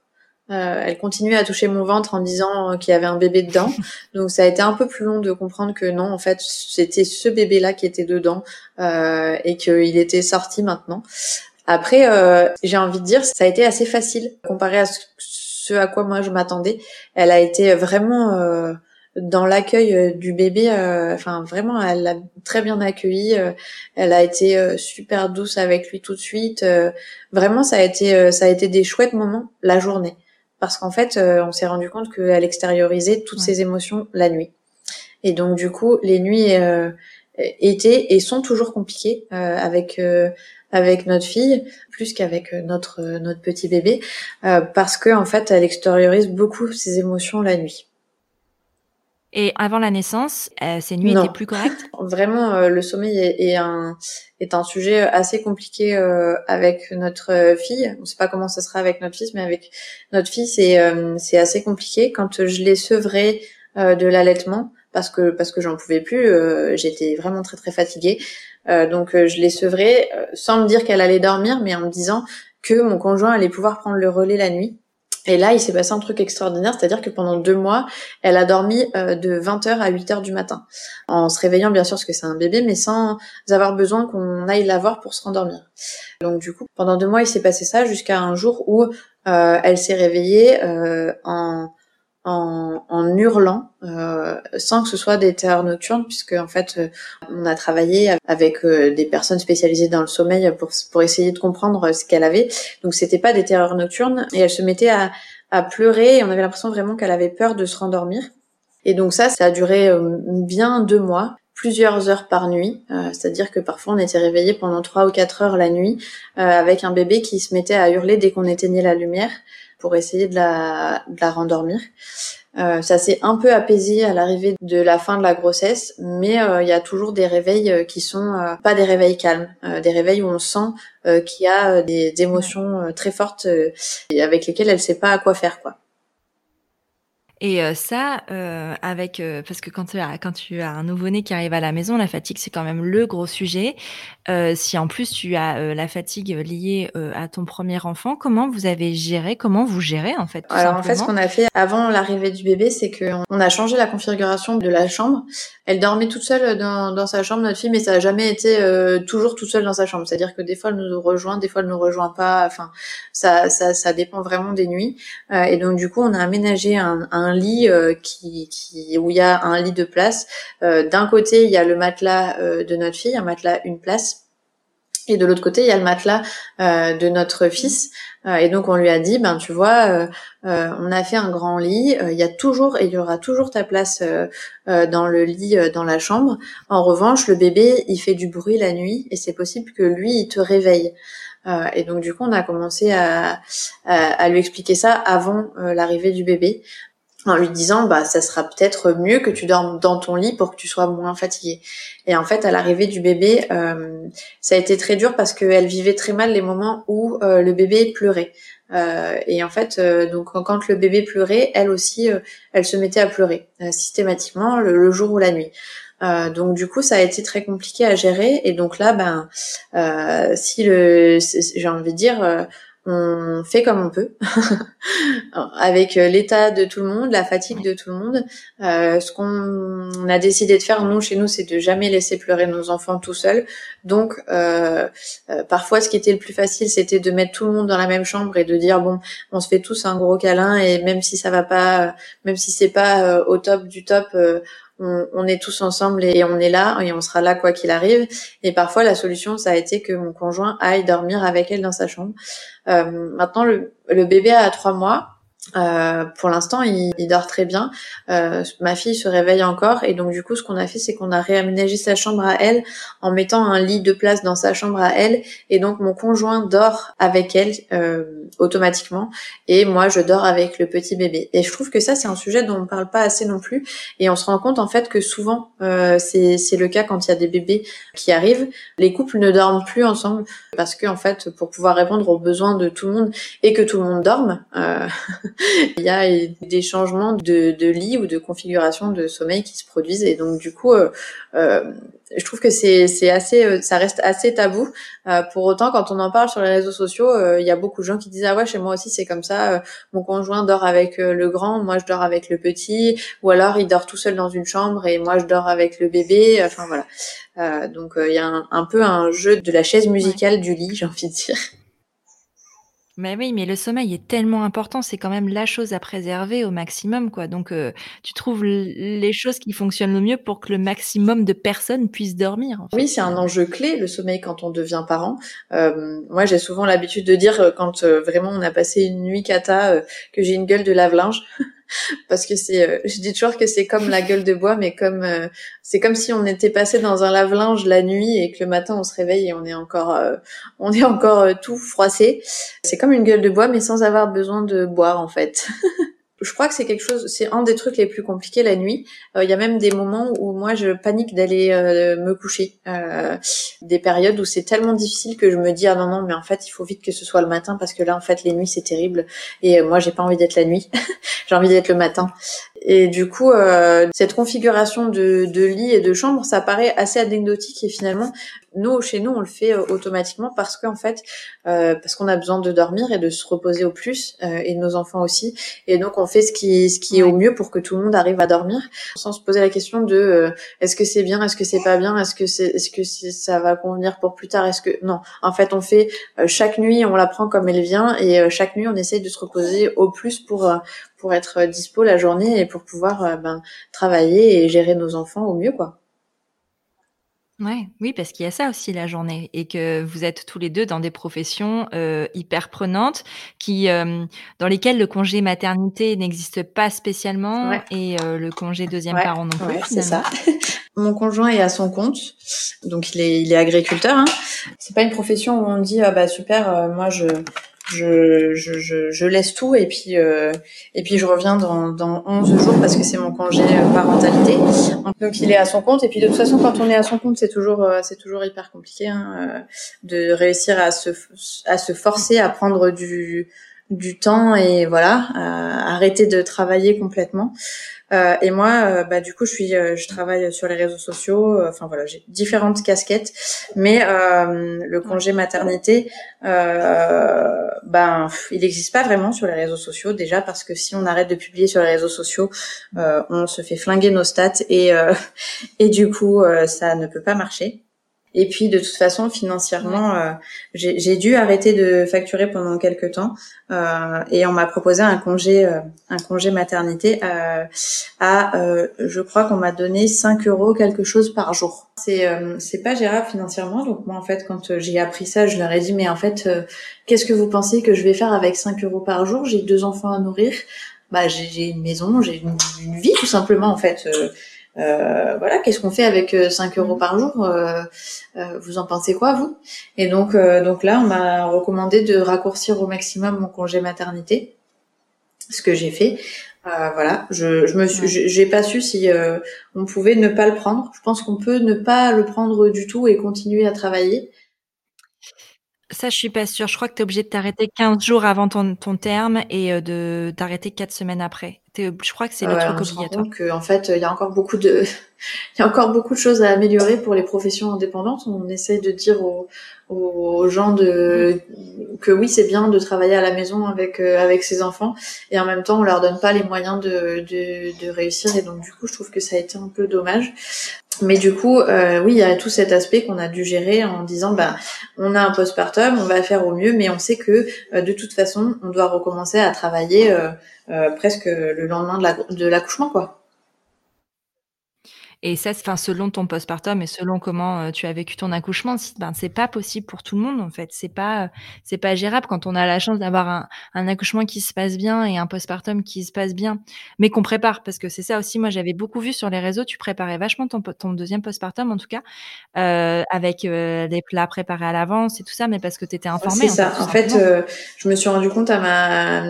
Euh, elle continuait à toucher mon ventre en disant qu'il y avait un bébé dedans. (laughs) Donc ça a été un peu plus long de comprendre que non, en fait, c'était ce bébé-là qui était dedans euh, et qu'il était sorti maintenant. Après, euh, j'ai envie de dire, ça a été assez facile comparé à ce à quoi moi je m'attendais. Elle a été vraiment euh, dans l'accueil euh, du bébé. Enfin, vraiment, elle l'a très bien accueilli. elle a été super douce avec lui tout de suite. vraiment, ça a été, ça a été des chouettes moments la journée, parce qu'en fait, on s'est rendu compte qu'elle extériorisait toutes ses émotions la nuit. Et donc, du coup, les nuits étaient et sont toujours compliquées avec avec notre fille plus qu'avec euh, notre euh, notre petit bébé euh, parce que en fait elle extériorise beaucoup ses émotions la nuit. Et avant la naissance, ces nuits étaient plus correctes? (laughs) Vraiment, le sommeil est, un est un sujet assez compliqué avec notre fille. On ne sait pas comment ça sera avec notre fils, mais avec notre fille, c'est c'est assez compliqué. Quand je l'ai sevrée de l'allaitement, parce que parce que j'en pouvais plus, j'étais vraiment très très fatiguée. Euh, donc euh, je l'ai sevrée euh, sans me dire qu'elle allait dormir, mais en me disant que mon conjoint allait pouvoir prendre le relais la nuit. Et là, il s'est passé un truc extraordinaire, c'est-à-dire que pendant deux mois, elle a dormi de 20h à 8h du matin, en se réveillant bien sûr parce que c'est un bébé, mais sans avoir besoin qu'on aille la voir pour se rendormir. Donc du coup, pendant deux mois, il s'est passé ça jusqu'à un jour où elle s'est réveillée en en, en hurlant euh, sans que ce soit des terreurs nocturnes puisque en fait euh, on a travaillé avec euh, des personnes spécialisées dans le sommeil pour pour essayer de comprendre ce qu'elle avait. Donc c'était pas des terreurs nocturnes. Et elle se mettait à à pleurer et on avait l'impression vraiment qu'elle avait peur de se rendormir. Et donc ça ça a duré bien deux mois plusieurs heures par nuit, euh, c'est-à-dire que parfois on était réveillé pendant trois ou quatre heures la nuit euh, avec un bébé qui se mettait à hurler dès qu'on éteignait la lumière pour essayer de la, de la rendormir. Euh, ça s'est un peu apaisé à l'arrivée de la fin de la grossesse, mais il y a toujours des réveils qui sont pas des réveils calmes, des réveils où on sent qu'il y a des, des émotions très fortes et avec lesquelles elle sait pas à quoi faire quoi. Et euh, ça, euh, avec euh, parce que quand tu as quand tu as un nouveau-né qui arrive à la maison, la fatigue c'est quand même le gros sujet. si en plus tu as la fatigue liée à ton premier enfant, comment vous avez géré Comment vous gérez en fait Alors en fait, ce qu'on a fait avant l'arrivée du bébé, c'est qu'on a changé la configuration de la chambre. Elle dormait toute seule dans, dans sa chambre, notre fille, mais ça a jamais été toujours toute seule dans sa chambre. C'est-à-dire que des fois elle nous rejoint, des fois elle nous rejoint pas. Enfin, ça ça, ça dépend vraiment des nuits. et donc du coup, on a aménagé un, lit euh, qui, qui, où il y a un lit de place. Euh, d'un côté, il y a le matelas euh, de notre fille, un matelas une place. Et de l'autre côté, il y a le matelas de notre fils. et donc, on lui a dit, ben, tu vois, on a fait un grand lit. Il y a toujours et il y aura toujours ta place dans le lit, dans la chambre. En revanche, le bébé, il fait du bruit la nuit et c'est possible que lui, il te réveille. et donc, du coup, on a commencé à, à, lui expliquer ça avant l'arrivée du bébé en lui disant bah ça sera peut-être mieux que tu dormes dans ton lit pour que tu sois moins fatiguée. Et en fait à l'arrivée du bébé euh, ça a été très dur parce qu'elle vivait très mal les moments où euh, le bébé pleurait. Euh, et en fait donc quand le bébé pleurait elle aussi elle se mettait à pleurer systématiquement le, jour ou la nuit. donc du coup ça a été très compliqué à gérer et donc là ben si le j'ai envie de dire on fait comme on peut, (laughs) avec euh, l'état de tout le monde, la fatigue de tout le monde. Euh, ce qu'on a décidé de faire, nous, chez nous, c'est de jamais laisser pleurer nos enfants tout seuls. Donc, euh, euh, parfois, ce qui était le plus facile, c'était de mettre tout le monde dans la même chambre et de dire bon, on se fait tous un gros câlin et même si ça va pas, même si c'est pas au top du top, on, est tous ensemble et on est là et on sera là quoi qu'il arrive. Et parfois, la solution, ça a été que mon conjoint aille dormir avec elle dans sa chambre. Euh, maintenant, le, le bébé a trois mois. Euh, pour l'instant, il, dort très bien. Euh, ma fille se réveille encore et donc du coup, ce qu'on a fait, c'est qu'on a réaménagé sa chambre à elle en mettant un lit de place dans sa chambre à elle et donc mon conjoint dort avec elle euh, automatiquement et moi je dors avec le petit bébé. Et je trouve que ça, c'est un sujet dont on parle pas assez non plus et on se rend compte en fait que souvent euh, c'est le cas quand il y a des bébés qui arrivent, les couples ne dorment plus ensemble parce que en fait pour pouvoir répondre aux besoins de tout le monde et que tout le monde dorme. (laughs) Euh, (laughs) il y a des changements de, de, lit ou de configuration de sommeil qui se produisent et donc du coup euh, euh, je trouve que c'est c'est assez euh, ça reste assez tabou. Pour autant quand on en parle sur les réseaux sociaux il y a beaucoup de gens qui disent ah ouais chez moi aussi c'est comme ça mon conjoint dort avec le grand moi je dors avec le petit ou alors il dort tout seul dans une chambre et moi je dors avec le bébé enfin voilà. Donc il y a un, un, peu un jeu de la chaise musicale du lit j'ai envie de dire mais oui, mais le sommeil est tellement important, c'est quand même la chose à préserver au maximum, quoi. Donc, euh, tu trouves les choses qui fonctionnent le mieux pour que le maximum de personnes puissent dormir. Oui, c'est un enjeu clé, le sommeil, quand on devient parent. Euh, moi, j'ai souvent l'habitude de dire, euh, quand vraiment on a passé une nuit cata, que j'ai une gueule de lave-linge. (laughs) (laughs) parce que c'est, euh, je dis toujours que c'est comme la gueule de bois, mais comme euh, c'est comme si on était passé dans un lave-linge la nuit et que le matin on se réveille et on est encore, euh, on est encore tout froissé. C'est comme une gueule de bois, mais sans avoir besoin de boire en fait. (laughs) je crois que c'est quelque chose, c'est un des trucs les plus compliqués la nuit. Euh, il y a même des moments où moi je panique d'aller euh, me coucher, euh, des périodes où c'est tellement difficile que je me dis ah non non mais en fait il faut vite que ce soit le matin parce que là en fait les nuits c'est terrible et moi j'ai pas envie d'être la nuit, (laughs) j'ai envie d'être le matin. et du coup, euh, cette configuration de, de lit et de chambre, ça paraît assez anecdotique et finalement, nous, chez nous, on le fait euh, automatiquement parce qu'en fait, euh, parce qu'on a besoin de dormir et de se reposer au plus, euh, et nos enfants aussi. Et donc, on fait ce qui, ce qui est au mieux pour que tout le monde arrive à dormir, sans se poser la question de euh, est-ce que c'est bien, est-ce que c'est pas bien, est-ce que c'est, est-ce que ça va convenir pour plus tard, est-ce que non. En fait, on fait chaque nuit, on la prend comme elle vient, et chaque nuit, on essaye de se reposer au plus pour pour être dispo la journée et pour pouvoir ben, travailler et gérer nos enfants au mieux, quoi. Ouais, oui, parce qu'il y a ça aussi la journée et que vous êtes tous les deux dans des professions euh, hyper prenantes, qui euh, dans lesquelles le congé maternité n'existe pas spécialement et euh, le congé deuxième parent non plus. c'est ça. (laughs) Mon conjoint est à son compte, donc il est, il est agriculteur. Hein. C'est pas une profession où on dit ah bah super, moi je je, je, je, je, laisse tout et puis euh, et puis je reviens dans, dans 11 jours parce que c'est mon congé euh, parentalité. Donc il est à son compte et puis de toute façon quand on est à son compte c'est toujours euh, c'est toujours hyper compliqué hein, de réussir à se à se forcer à prendre du du temps et voilà arrêter de travailler complètement. Euh, et moi, euh, bah, du coup, je suis, euh, je travaille sur les réseaux sociaux. Enfin voilà, j'ai différentes casquettes, mais le congé maternité, ben, il n'existe pas vraiment sur les réseaux sociaux déjà parce que si on arrête de publier sur les réseaux sociaux, on se fait flinguer nos stats et (laughs) et du coup, ça ne peut pas marcher. Et puis de toute façon, financièrement, euh, j'ai dû arrêter de facturer pendant quelques temps euh, et on m'a proposé un congé, euh, un congé maternité à, je crois qu'on m'a donné 5 euros quelque chose par jour. C'est c'est pas gérable financièrement. Donc moi en fait, quand j'ai appris ça, je leur ai dit mais en fait, qu'est-ce que vous pensez que je vais faire avec 5 euros par jour? J'ai deux enfants à nourrir. Bah j'ai une maison, j'ai une, une, vie tout simplement en fait. Euh, voilà, qu'est-ce qu'on fait avec 5 euh, euros par jour euh, Vous en pensez quoi, vous? Et donc, donc là, on m'a recommandé de raccourcir au maximum mon congé maternité, ce que j'ai fait. voilà, je, je me suis, j'ai pas su si on pouvait ne pas le prendre. Je pense qu'on peut ne pas le prendre du tout et continuer à travailler. Ça, je suis pas sûre. Je crois que tu es obligé de t'arrêter 15 jours avant ton, ton terme et de t'arrêter 4 semaines après je crois que c'est le truc obligatoire. que, en fait, il y a encore beaucoup de, (laughs) il y a encore beaucoup de choses à améliorer pour les professions indépendantes. On essaye de dire aux, aux gens de que oui, c'est bien de travailler à la maison avec euh, avec ses enfants, et en même temps, on leur donne pas les moyens de, de, de réussir. Et donc, du coup, je trouve que ça a été un peu dommage. Mais du coup, euh, oui, il y a tout cet aspect qu'on a dû gérer en disant, bah, on a un postpartum, on va faire au mieux, mais on sait que euh, de toute façon, on doit recommencer à travailler euh, presque le lendemain de l'accouchement, quoi. Et ça, enfin, selon ton postpartum et selon comment euh, tu as vécu ton accouchement, ben c'est pas possible pour tout le monde en fait. C'est pas, euh, c'est pas gérable quand on a la chance d'avoir un, un, accouchement qui se passe bien et un postpartum qui se passe bien, mais qu'on prépare parce que c'est ça aussi. Moi, j'avais beaucoup vu sur les réseaux, tu préparais vachement ton, ton deuxième postpartum en tout cas, euh, avec des plats préparés à l'avance et tout ça, mais parce que tu étais informée. C'est ça. En fait, je me suis rendu compte à ma,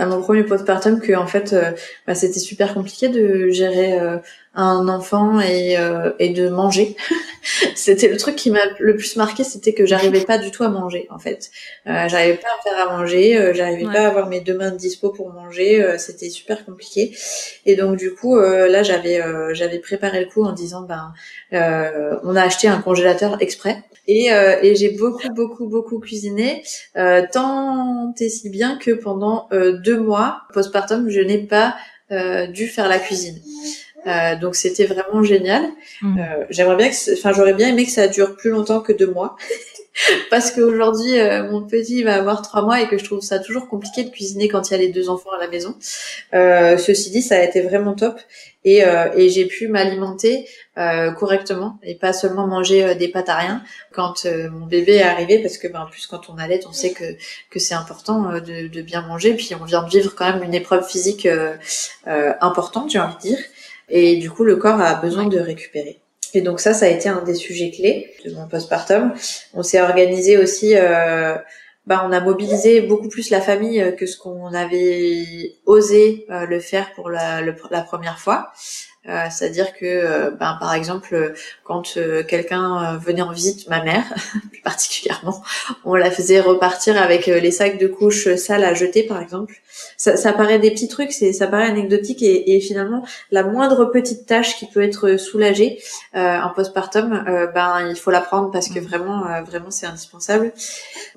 à mon premier postpartum que en fait, bah, c'était super compliqué de gérer un enfant et, euh, et de manger. (laughs) c'était le truc qui m'a le plus marqué, c'était que j'arrivais pas du tout à manger en fait. Euh, j'arrivais pas à faire à manger, euh, j'arrivais pas à avoir mes deux mains de dispo pour manger, euh, c'était super compliqué. Et donc du coup là j'avais j'avais préparé le coup en disant ben on a acheté un congélateur exprès et, et j'ai beaucoup beaucoup beaucoup cuisiné tant et si bien que pendant deux mois postpartum je n'ai pas dû faire la cuisine. Euh, donc c'était vraiment génial. Mmh. Euh, J'aimerais bien que, enfin j'aurais bien aimé que ça dure plus longtemps que deux mois, (laughs) parce qu'aujourd'hui euh, mon petit va avoir trois mois et que je trouve ça toujours compliqué de cuisiner quand il y a les deux enfants à la maison. Euh, ceci dit, ça a été vraiment top et, euh, et j'ai pu m'alimenter correctement et pas seulement manger des pâtes à rien quand mon bébé est arrivé, parce que ben, en plus quand on allait, on sait que que c'est important de, de, bien manger. Puis on vient de vivre quand même une épreuve physique importante, j'ai envie de dire. Et du coup, le corps a besoin de récupérer. Et donc ça, ça a été un des sujets clés de mon postpartum. On s'est organisé aussi, euh, bah, on a mobilisé beaucoup plus la famille euh, que ce qu'on avait osé euh, le faire pour la, la première fois. Euh, c'est-à-dire que, euh, ben, par exemple, quand quelqu'un venait en visite, ma mère (laughs) plus particulièrement, on la faisait repartir avec les sacs de couches sales à jeter, par exemple. Ça, ça paraît des petits trucs, c'est ça paraît anecdotique et, et, finalement la moindre petite tâche qui peut être soulagée en postpartum, ben il faut la prendre parce que vraiment, vraiment c'est indispensable.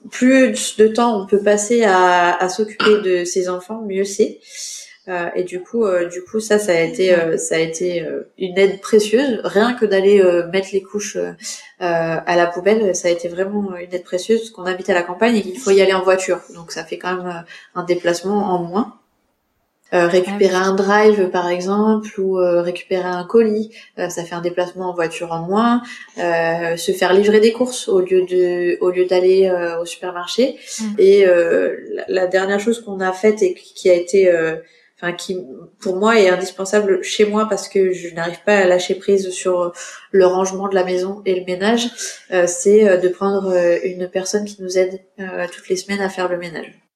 Plus de temps on peut passer à, à s'occuper de ses enfants, mieux c'est. Euh, et du coup, euh, du coup, ça, ça a été, euh, ça a été une aide précieuse. Rien que d'aller mettre les couches à la poubelle, ça a été vraiment une aide précieuse. Parce qu'on habite à la campagne et qu'il faut y aller en voiture, donc ça fait quand même un déplacement en moins. récupérer ah un drive par exemple ou récupérer un colis, ça fait un déplacement en voiture en moins. se faire livrer des courses au lieu de au lieu d'aller au supermarché. Mmh. Et la, la, dernière chose qu'on a faite et qui a été enfin qui pour moi est indispensable chez moi parce que je n'arrive pas à lâcher prise sur le rangement de la maison et le ménage, euh, c'est euh, de prendre euh, une personne qui nous aide toutes les semaines à faire le ménage.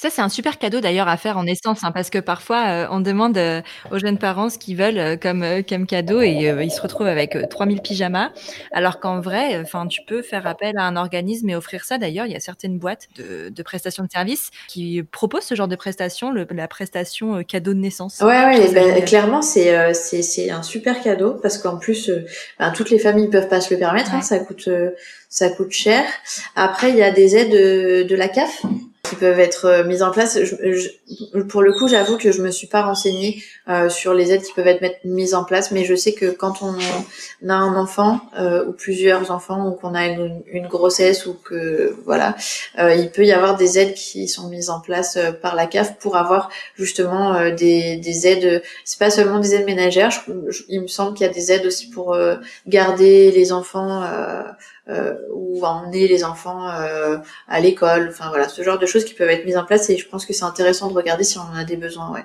Ça, c'est un super cadeau d'ailleurs à faire en essence, hein, parce que parfois euh, on demande euh, aux jeunes parents ce qu'ils veulent euh, comme, comme cadeau et ils se retrouvent avec 3000 pyjamas, alors qu'en vrai, enfin, tu peux faire appel à un organisme et offrir ça. D'ailleurs, il y a certaines boîtes de, de prestations de services qui proposent ce genre de prestation, le, la prestation cadeau de naissance. Ouais, ouais, ben, clairement, c'est c'est c'est un super cadeau parce qu'en plus, ben, toutes les familles peuvent pas se le permettre, hein, ça coûte ça coûte cher. Après, il y a des aides de, la CAF qui peuvent être euh, mises en place. Pour le coup, j'avoue que je me suis pas renseignée euh, sur les aides qui peuvent être mises en place, mais je sais que quand on a un enfant euh, ou plusieurs enfants ou qu'on a une, grossesse ou que voilà, il peut y avoir des aides qui sont mises en place par la CAF pour avoir justement des, des aides. C'est pas seulement des aides ménagères. il me semble qu'il y a des aides aussi pour garder les enfants ou emmener les enfants euh, à l'école, enfin voilà, ce genre de choses qui peuvent être mises en place et je pense que c'est intéressant de regarder si on en a des besoins, ouais.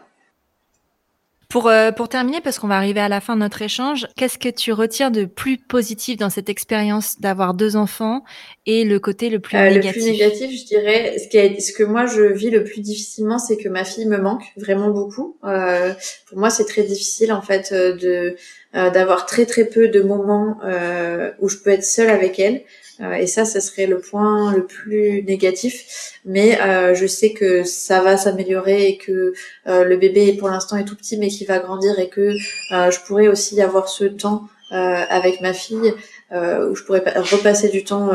Pour, euh, pour terminer, parce qu'on va arriver à la fin de notre échange, qu'est-ce que tu retires de plus positif dans cette expérience d'avoir deux enfants et le côté le plus négatif Le plus négatif, je dirais, ce, qui ce que moi je vis le plus difficilement, c'est que ma fille me manque vraiment beaucoup. Euh, pour moi, c'est très difficile en fait de euh, d'avoir très très peu de moments euh, où je peux être seule avec elle. Euh, et ça, ça serait le point le plus négatif. Mais je sais que ça va s'améliorer et que le bébé pour l'instant est tout petit, mais qui va grandir et que je pourrais aussi avoir ce temps avec ma fille où je pourrais repasser du temps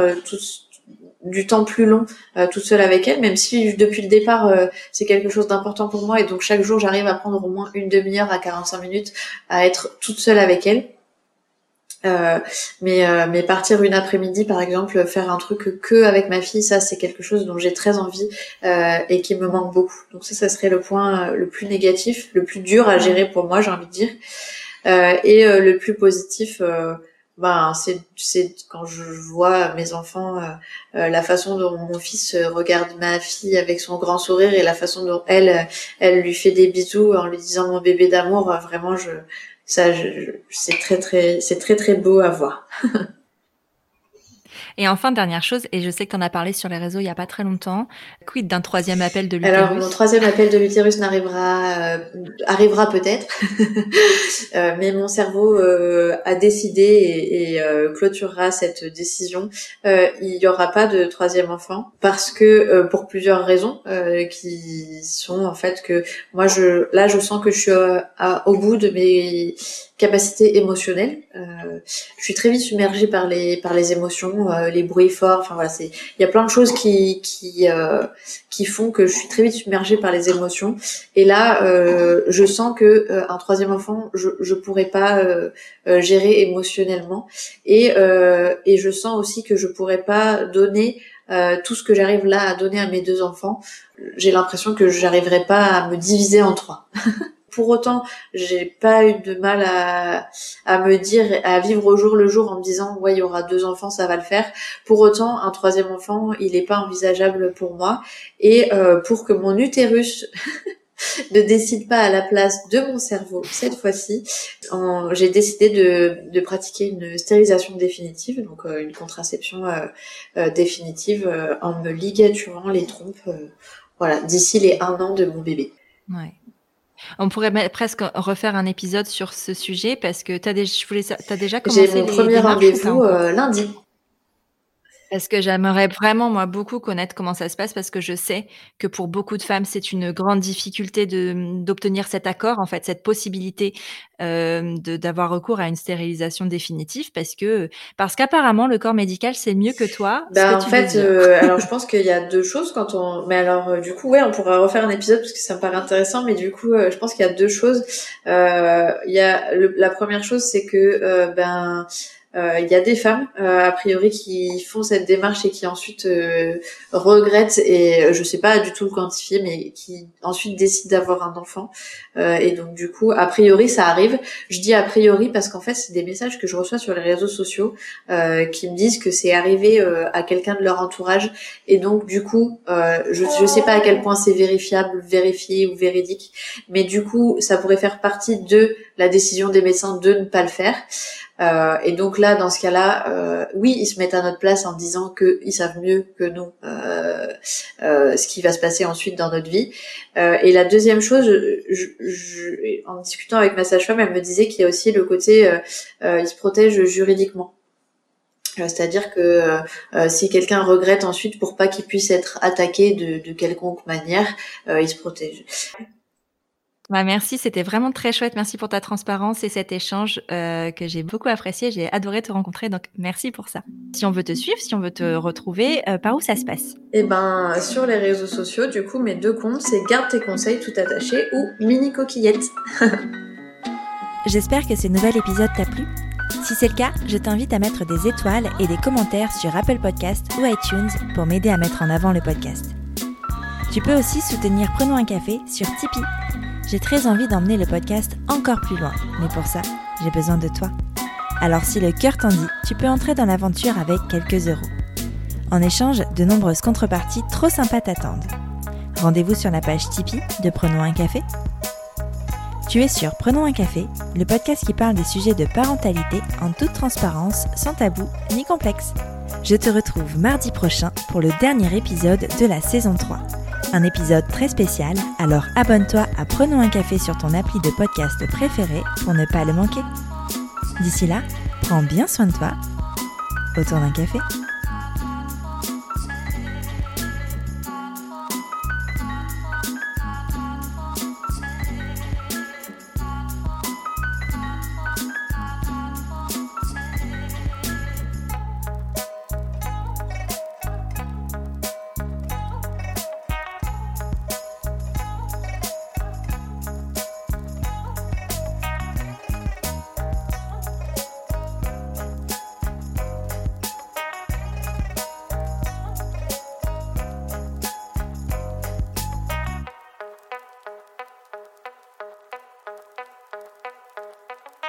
du temps plus long euh, toute seule avec elle, même si depuis le départ euh, c'est quelque chose d'important pour moi et donc chaque jour j'arrive à prendre au moins une demi-heure à 45 minutes à être toute seule avec elle. Euh, mais mais partir une après-midi par exemple faire un truc que avec ma fille ça c'est quelque chose dont j'ai très envie et qui me manque beaucoup. Donc ça ça serait le point le plus négatif le plus dur à gérer pour moi j'ai envie de dire. Et le plus positif ben c'est c'est quand je vois mes enfants euh, euh, la façon dont mon fils regarde ma fille avec son grand sourire et la façon dont elle elle lui fait des bisous en lui disant mon bébé d'amour euh, vraiment je ça je, c'est très très c'est très très beau à voir (laughs) Et enfin, dernière chose, et je sais que tu as parlé sur les réseaux il y a pas très longtemps, quid d'un troisième appel de l'utérus? Alors, mon troisième appel de l'utérus n'arrivera, euh, arrivera peut-être, (laughs) euh, mais mon cerveau euh, a décidé et, et euh, clôturera cette décision. Euh, il y aura pas de troisième enfant parce que pour plusieurs raisons qui sont en fait que moi je là je sens que je suis au bout de mes capacité émotionnelle. Euh, je suis très vite submergée par les par les émotions, les bruits forts. Enfin voilà, c'est il y a plein de choses qui qui euh, qui font que je suis très vite submergée par les émotions. Et là, euh, je sens que euh, un troisième enfant, je je pourrais pas euh, gérer émotionnellement. Et et je sens aussi que je pourrais pas donner tout ce que j'arrive là à donner à mes deux enfants. J'ai l'impression que j'arriverai pas à me diviser en trois. (laughs) Pour autant, j'ai pas eu de mal à, me dire, à vivre au jour le jour en me disant, ouais, il y aura deux enfants, ça va le faire. Pour autant, un troisième enfant, il n'est pas envisageable pour moi. Et euh, pour que mon utérus (laughs) ne décide pas à la place de mon cerveau cette fois-ci, j'ai décidé de, pratiquer une stérilisation définitive, donc euh, une contraception euh, définitive en me ligaturant les trompes, voilà, d'ici les un an de mon bébé. On pourrait presque refaire un épisode sur ce sujet parce que tu as, as, déjà commencé J'ai mon premier rendez-vous lundi. Parce que j'aimerais vraiment, moi, beaucoup connaître comment ça se passe parce que je sais que pour beaucoup de femmes, c'est une grande difficulté de, mmh, d'obtenir cet accord, en fait, cette possibilité euh, de, d'avoir recours à une stérilisation définitive parce que, parce qu'apparemment, le corps médical, c'est mieux que toi. Bah, en fait, euh, (laughs) alors je pense qu'il y a deux choses quand on, mais alors, euh, du coup, ouais, on pourra refaire un épisode parce que ça me paraît intéressant, mais du coup, euh, je pense qu'il y a deux choses. Euh, il y a, la première chose, c'est que, ben, il y a des femmes, euh, a priori, qui font cette démarche et qui ensuite euh, regrettent, et je sais pas du tout le quantifier, mais qui ensuite décident d'avoir un enfant. et donc du coup, a priori, ça arrive. Je dis a priori parce qu'en fait, c'est des messages que je reçois sur les réseaux sociaux qui me disent que c'est arrivé à quelqu'un de leur entourage. Et donc du coup, je je sais pas à quel point c'est vérifiable, vérifié ou véridique, mais du coup, ça pourrait faire partie de la décision des médecins de ne pas le faire. Euh, et donc là, dans ce cas-là, euh, oui, ils se mettent à notre place en disant qu'ils savent mieux que nous euh, euh, ce qui va se passer ensuite dans notre vie. Euh, et la deuxième chose, en discutant avec ma sage-femme, elle me disait qu'il y a aussi le côté, ils se protègent juridiquement. C'est-à-dire que si quelqu'un regrette ensuite pour pas qu'il puisse être attaqué de, de quelconque manière, il se protège. Bah merci, c'était vraiment très chouette. Merci pour ta transparence et cet échange euh, que j'ai beaucoup apprécié. J'ai adoré te rencontrer, donc merci pour ça. Si on veut te suivre, si on veut te retrouver, euh, par où ça se passe? Eh ben, sur les réseaux sociaux, du coup, mes deux comptes, c'est Garde tes conseils tout attaché ou Mini Coquillette. (laughs) J'espère que ce nouvel épisode t'a plu. Si c'est le cas, je t'invite à mettre des étoiles et des commentaires sur Apple Podcast ou iTunes pour m'aider à mettre en avant le podcast. Tu peux aussi soutenir Prenons un café sur Tipeee j'ai très envie d'emmener le podcast encore plus loin, mais pour ça, j'ai besoin de toi. Alors si le cœur t'en dit, tu peux entrer dans l'aventure avec quelques euros. En échange, de nombreuses contreparties trop sympas t'attendent. Rendez-vous sur la page Tipeee de Prenons un café. Tu es sur Prenons un café, le podcast qui parle des sujets de parentalité en toute transparence, sans tabou ni complexe. Je te retrouve mardi prochain pour le dernier épisode de la saison 3 un épisode très spécial, alors abonne-toi à Prenons un café sur ton appli de podcast préféré pour ne pas le manquer. D'ici là, prends bien soin de toi autour d'un café.